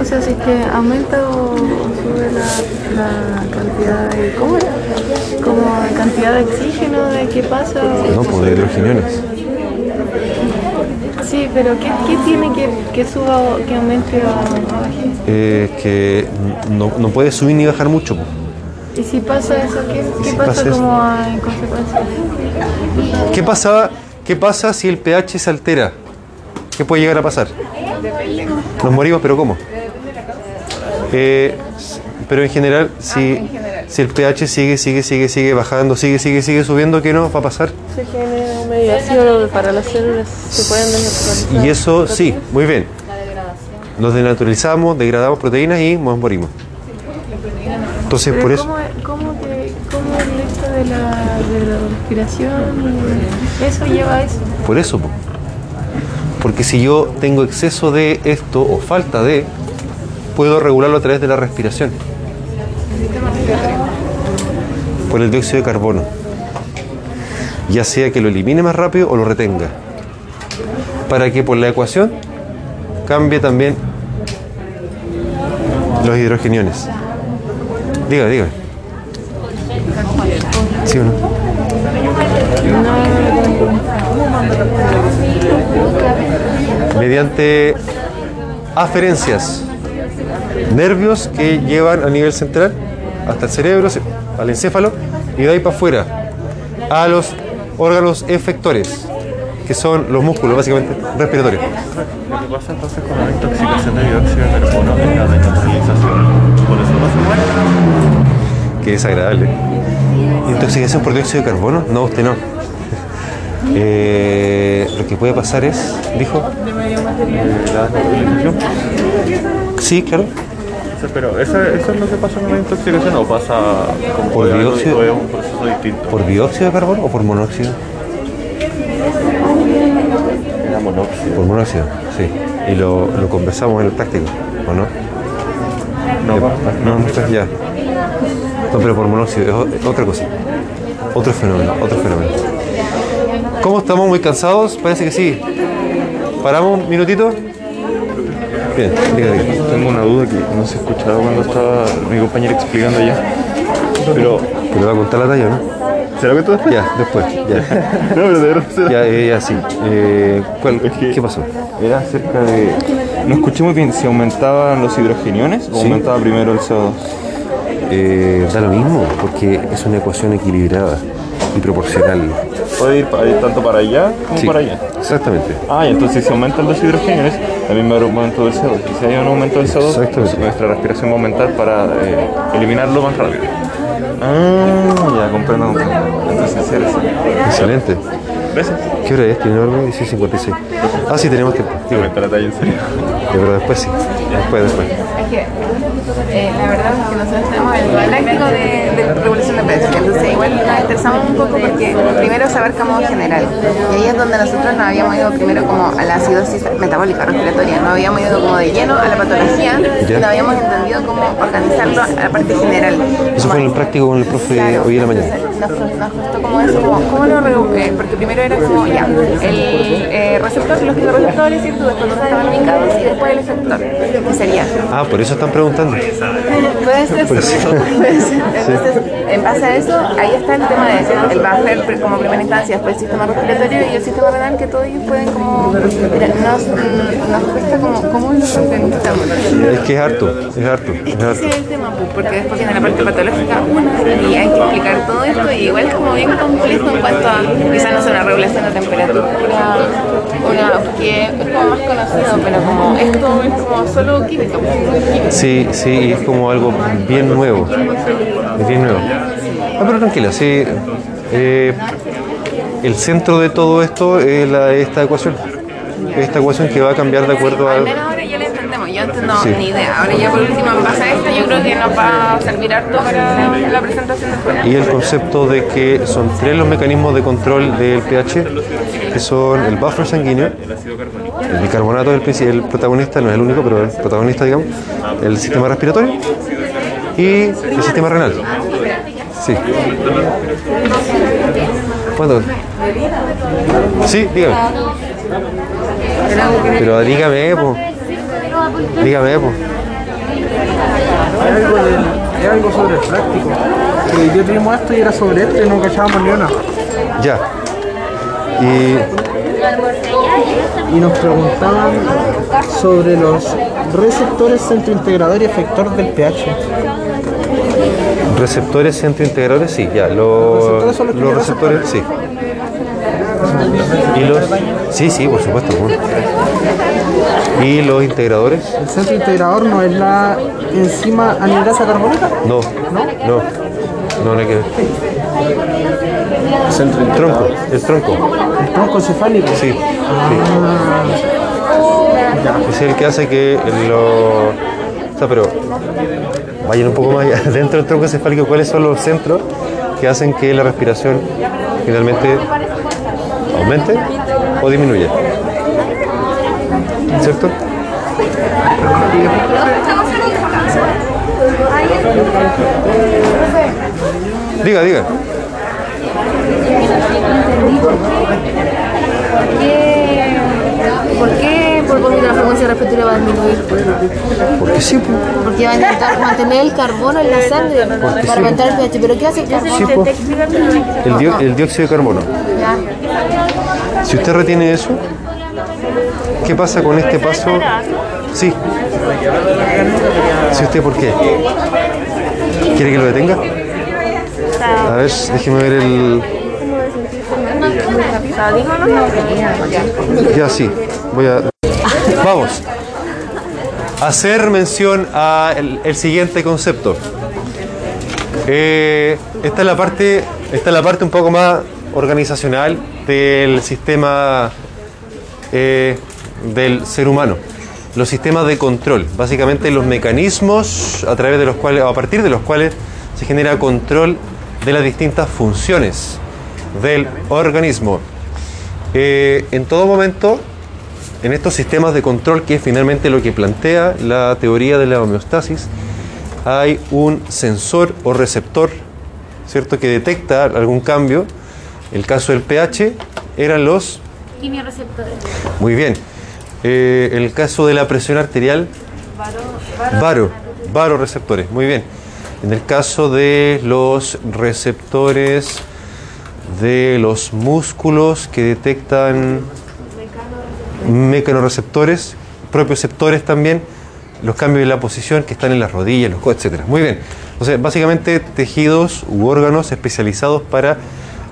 O sea, si es que aumenta o sube la, la cantidad de. ¿Cómo era? Como cantidad de oxígeno, de qué pasa. No, pues de hidrogeniones. Sí, pero ¿qué, qué tiene que, que suba o que aumente o baje? Eh, que no, no puede subir ni bajar mucho. Y si pasa eso, ¿qué, qué Si pasa, pasa como en consecuencia? ¿Qué pasa, ¿Qué pasa si el pH se altera? ¿Qué puede llegar a pasar? Nos morimos, pero ¿cómo? Eh, pero en general, si, si el pH sigue, sigue, sigue, sigue bajando, sigue, sigue, sigue subiendo, ¿qué nos va a pasar? Se genera un medio ácido para las células, se pueden desnaturalizar. Y eso sí, muy bien. Nos denaturalizamos, degradamos proteínas y nos morimos. Entonces, Pero por eso... ¿cómo, cómo, que, ¿Cómo el hecho de la, de la respiración, eso lleva a eso? Por eso. po. Porque si yo tengo exceso de esto o falta de, puedo regularlo a través de la respiración. Por el dióxido de carbono. Ya sea que lo elimine más rápido o lo retenga. Para que por la ecuación cambie también los hidrogeniones. Diga, diga. ¿Sí o no? mediante aferencias, nervios que llevan a nivel central hasta el cerebro, al encéfalo y de ahí para afuera a los órganos efectores, que son los músculos, básicamente, respiratorios. Lo que pasa entonces con la intoxicación de dióxido de carbono es la desnaturalización. Por eso no se muere. Qué desagradable. ¿Intoxicación por dióxido de carbono? No, usted no. Eh, lo que puede pasar es, dijo. Eh. Sí, claro. Pero ¿eso, eso es lo que pasa con la intoxicación o pasa como Por dióxido. es un proceso distinto? ¿Por dióxido de carbono o por monóxido? Era monóxido. Por monóxido, sí. Y lo, lo conversamos en el práctico, ¿o no? No, Ya, no, no está- ya. No, pero por monóxido, es otra cosa. Otro fenómeno, otro fenómeno. ¿Cómo estamos? ¿Muy cansados? Parece que sí. ¿Paramos un minutito? Bien, diga. Tengo una duda que no se escuchaba cuando estaba mi compañero explicando ya. Pero, Que le va a contar la talla, ¿no? ¿será que tú después? Ya, después, ya. No, pero de verdad será. Ya, eh, ya, sí. Eh, ¿cuál- Es que- ¿Qué pasó? Era acerca de. No escuché muy bien si aumentaban los hidrogeniones o Sí. aumentaba primero el CO2. Eh, da lo mismo, porque es una ecuación equilibrada y proporcional. Puede ir, tanto para allá como Sí, para allá. exactamente. Ah, y entonces si aumentan los hidrogeniones, también va a haber un aumento del CO2. Y si hay un aumento del CO2, Exactamente. pues nuestra respiración va a aumentar para eh, eliminarlo más rápido. Ah, ya comprendo, comprendo. Entonces, sí. Excelente. Gracias. ¿Qué hora es? ¿Tiene hora? 16.56. Ah, sí, tenemos tiempo. Te aumenta la talla en serio. Pero después sí. Después, después. Es que eh, la verdad es que nosotros tenemos el práctico de, de regulación de precios, entonces igual nos interesamos un poco porque primero se abarca modo general y ahí es donde nosotros nos habíamos ido primero como a la acidosis metabólica respiratoria, no habíamos ido como de lleno a la patología y no habíamos entendido cómo organizarlo a la parte general. Eso fue en el práctico con el profe Claro, hoy en la mañana. Nos, nos costó como eso, como, ¿cómo lo eh, Porque primero era como, ya, el eh, receptor, los receptores, ¿cierto? Después dónde estaban ubicados y después el efector, que sería. Ah, por eso están preguntando. Puede ser, Por eso. puede ser. Entonces, en base a eso, ahí está el tema de el buffer como primera instancia, después el sistema respiratorio y el sistema renal, que todos ellos pueden como, mira, nos, nos cuesta como, ¿cómo lo organizamos? Es que es harto, es harto, es Ese es el tema, pues, porque después viene la parte patológica una y hay que explicar todo esto y igual como bien complejo en cuanto a quizás no sea una regulación de temperatura, una, porque es como más conocido, pero como esto es como solo química, química. Sí, sí, y es como algo bien nuevo. Es bien nuevo. Ah, pero tranquila, sí. eh, el centro de todo esto es la- esta ecuación. Esta ecuación que va a cambiar de acuerdo Al a... yo antes no, Sí. ni idea. Ahora ya por último en base a esto yo creo que nos va a servir harto para la presentación después. Y el concepto de que son tres los mecanismos de control del pH, que son el buffer sanguíneo, el bicarbonato es el, el protagonista, no es el único, pero el protagonista, digamos, el sistema respiratorio y el sistema renal. Sí. ¿Cuándo? Sí, dígame. Pero dígame, po. Dígame, po. Hay algo, del- hay algo sobre el práctico. Que yo tuvimos esto y era sobre esto y no cachábamos ni una. Ya. Y Y nos preguntaban sobre los receptores centrointegrador y efector del pH. receptores centrointegradores, sí, ya. Los, receptores son los los receptores, sí. Y los, sí, sí, por supuesto. bueno. Y los integradores, El centro integrador no es la enzima anidrasa carbónica. no, no, no, no, no hay que ver. Tronco, el tronco, El tronco cefálico. sí, sí. Es el que hace que lo. O sea, pero vayan un poco más allá. Dentro del tronco cefálico, ¿cuáles son los centros que hacen que la respiración finalmente aumente o disminuya? ¿Cierto? Diga, diga. ¿Por qué por poquito la frecuencia respiratoria va a disminuir? Porque sí, pues. Porque va a intentar mantener el carbono en la sangre para aumentar el pH. ¿Pero qué hace el carbono? Sí, pues. El, dio- el dióxido de carbono. Si usted retiene eso, ¿qué pasa con este paso? Sí. ¿Si usted por qué? ¿Quiere que lo detenga? A ver, déjeme ver el... Ya sí, voy a... Vamos. Hacer mención a el, el siguiente concepto. Eh, esta es la parte, esta es la parte un poco más organizacional del sistema eh, del ser humano. Los sistemas de control, básicamente los mecanismos a través de los cuales, a partir de los cuales se genera control de las distintas funciones del organismo. Eh, en todo momento, en estos sistemas de control, que es finalmente lo que plantea la teoría de la homeostasis, hay un sensor o receptor, ¿cierto?, que detecta algún cambio. El caso del pH eran los... Quimioreceptores. Muy bien. Eh, el caso de la presión arterial, varo, varoreceptores, muy bien. En el caso de los receptores de los músculos que detectan mecanoreceptores, propioceptores también, los cambios de la posición que están en las rodillas, los codos, etc. Muy bien. Entonces, básicamente tejidos u órganos especializados para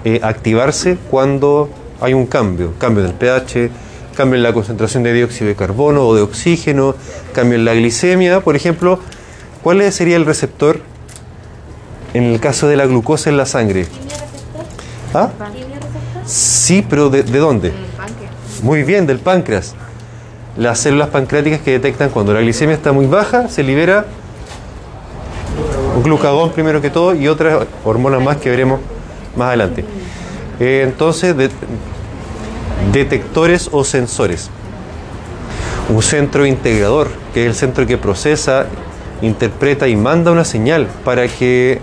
eh, activarse cuando hay un cambio, cambio del pH, cambio en la concentración de dióxido de carbono o de oxígeno, cambio en la glicemia, por ejemplo. ¿Cuál sería el receptor en el caso de la glucosa en la sangre? ¿Ah? Sí, pero ¿de, de dónde? Muy bien, del páncreas. Las células pancreáticas que detectan cuando la glicemia está muy baja, se libera glucagón primero que todo y otras hormonas más que veremos más adelante. Eh, entonces, de- detectores o sensores. Un centro integrador, que es el centro que procesa, interpreta y manda una señal para que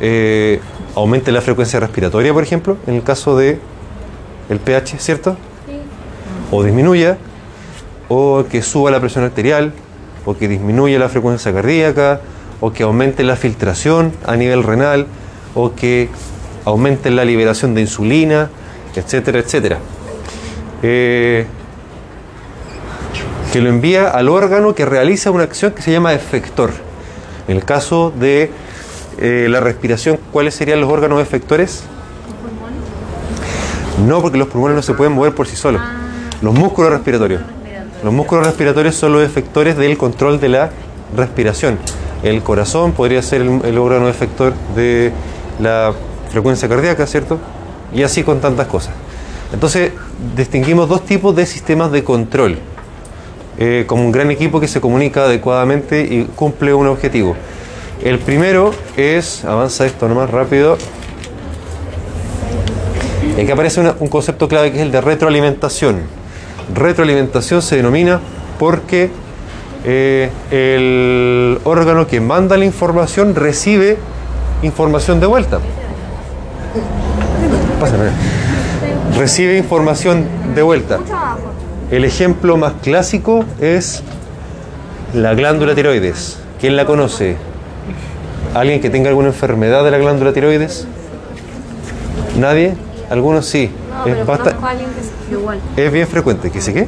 eh, aumente la frecuencia respiratoria, por ejemplo, en el caso de el pH, ¿cierto? O disminuya, o que suba la presión arterial, o que disminuya la frecuencia cardíaca, o que aumente la filtración a nivel renal, o que aumente la liberación de insulina, etcétera, etcétera. Eh, que lo envía al órgano que realiza una acción que se llama efector. En el caso de eh, la respiración, ¿cuáles serían los órganos efectores? No, porque los pulmones no se pueden mover por sí solos. Los músculos respiratorios. Los músculos respiratorios son los efectores del control de la respiración. El corazón podría ser el, el órgano efector de la frecuencia cardíaca, ¿cierto? Y así con tantas cosas. Entonces, distinguimos dos tipos de sistemas de control. Eh, como un gran equipo que se comunica adecuadamente y cumple un objetivo. El primero es, avanza esto nomás rápido, y aquí aparece un concepto clave que es el de retroalimentación. Retroalimentación se denomina porque eh, el órgano que manda la información recibe información de vuelta. Pásame. Recibe información de vuelta. El ejemplo más clásico es la glándula tiroides. ¿Quién la conoce? ¿Alguien que tenga alguna enfermedad de la glándula tiroides? ¿Nadie? Algunos sí. No, es, pero basta- conozco a alguien que sí. Igual. es bien frecuente. ¿Que sí qué?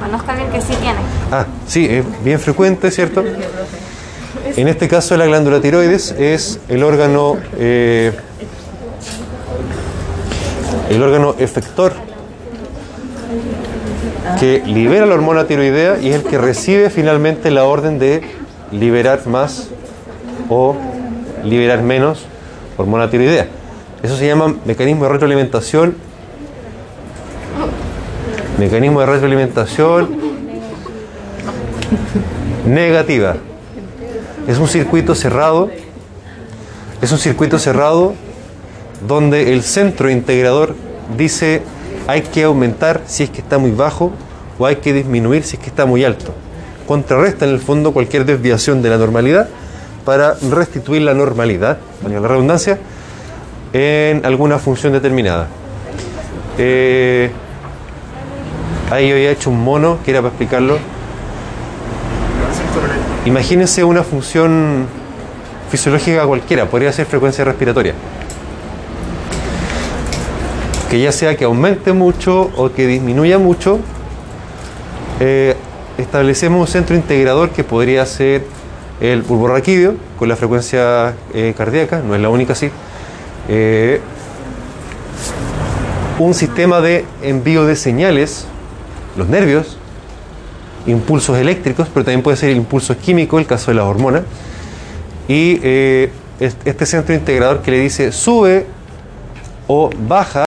Conozco a alguien que sí tiene. Ah, sí, es bien frecuente, ¿cierto? En este caso la glándula tiroides es el órgano eh, el órgano efector que libera la hormona tiroidea y es el que recibe finalmente la orden de liberar más o liberar menos hormona tiroidea. Eso se llama mecanismo de retroalimentación. Mecanismo de retroalimentación negativa. Es un circuito cerrado. Es un circuito cerrado donde el centro integrador dice hay que aumentar si es que está muy bajo o hay que disminuir si es que está muy alto. Contrarresta en el fondo cualquier desviación de la normalidad para restituir la normalidad, la redundancia, en alguna función determinada. Eh, ahí había hecho un mono que era para explicarlo. Imagínense una función fisiológica cualquiera, podría ser frecuencia respiratoria. Que ya sea que aumente mucho o que disminuya mucho, eh, establecemos un centro integrador que podría ser el bulborraquídeo con la frecuencia eh, cardíaca, no es la única sí. Eh, un sistema de envío de señales, los nervios, impulsos eléctricos, pero también puede ser impulsos químicos, el caso de la hormona, y es- este centro integrador que le dice sube o baja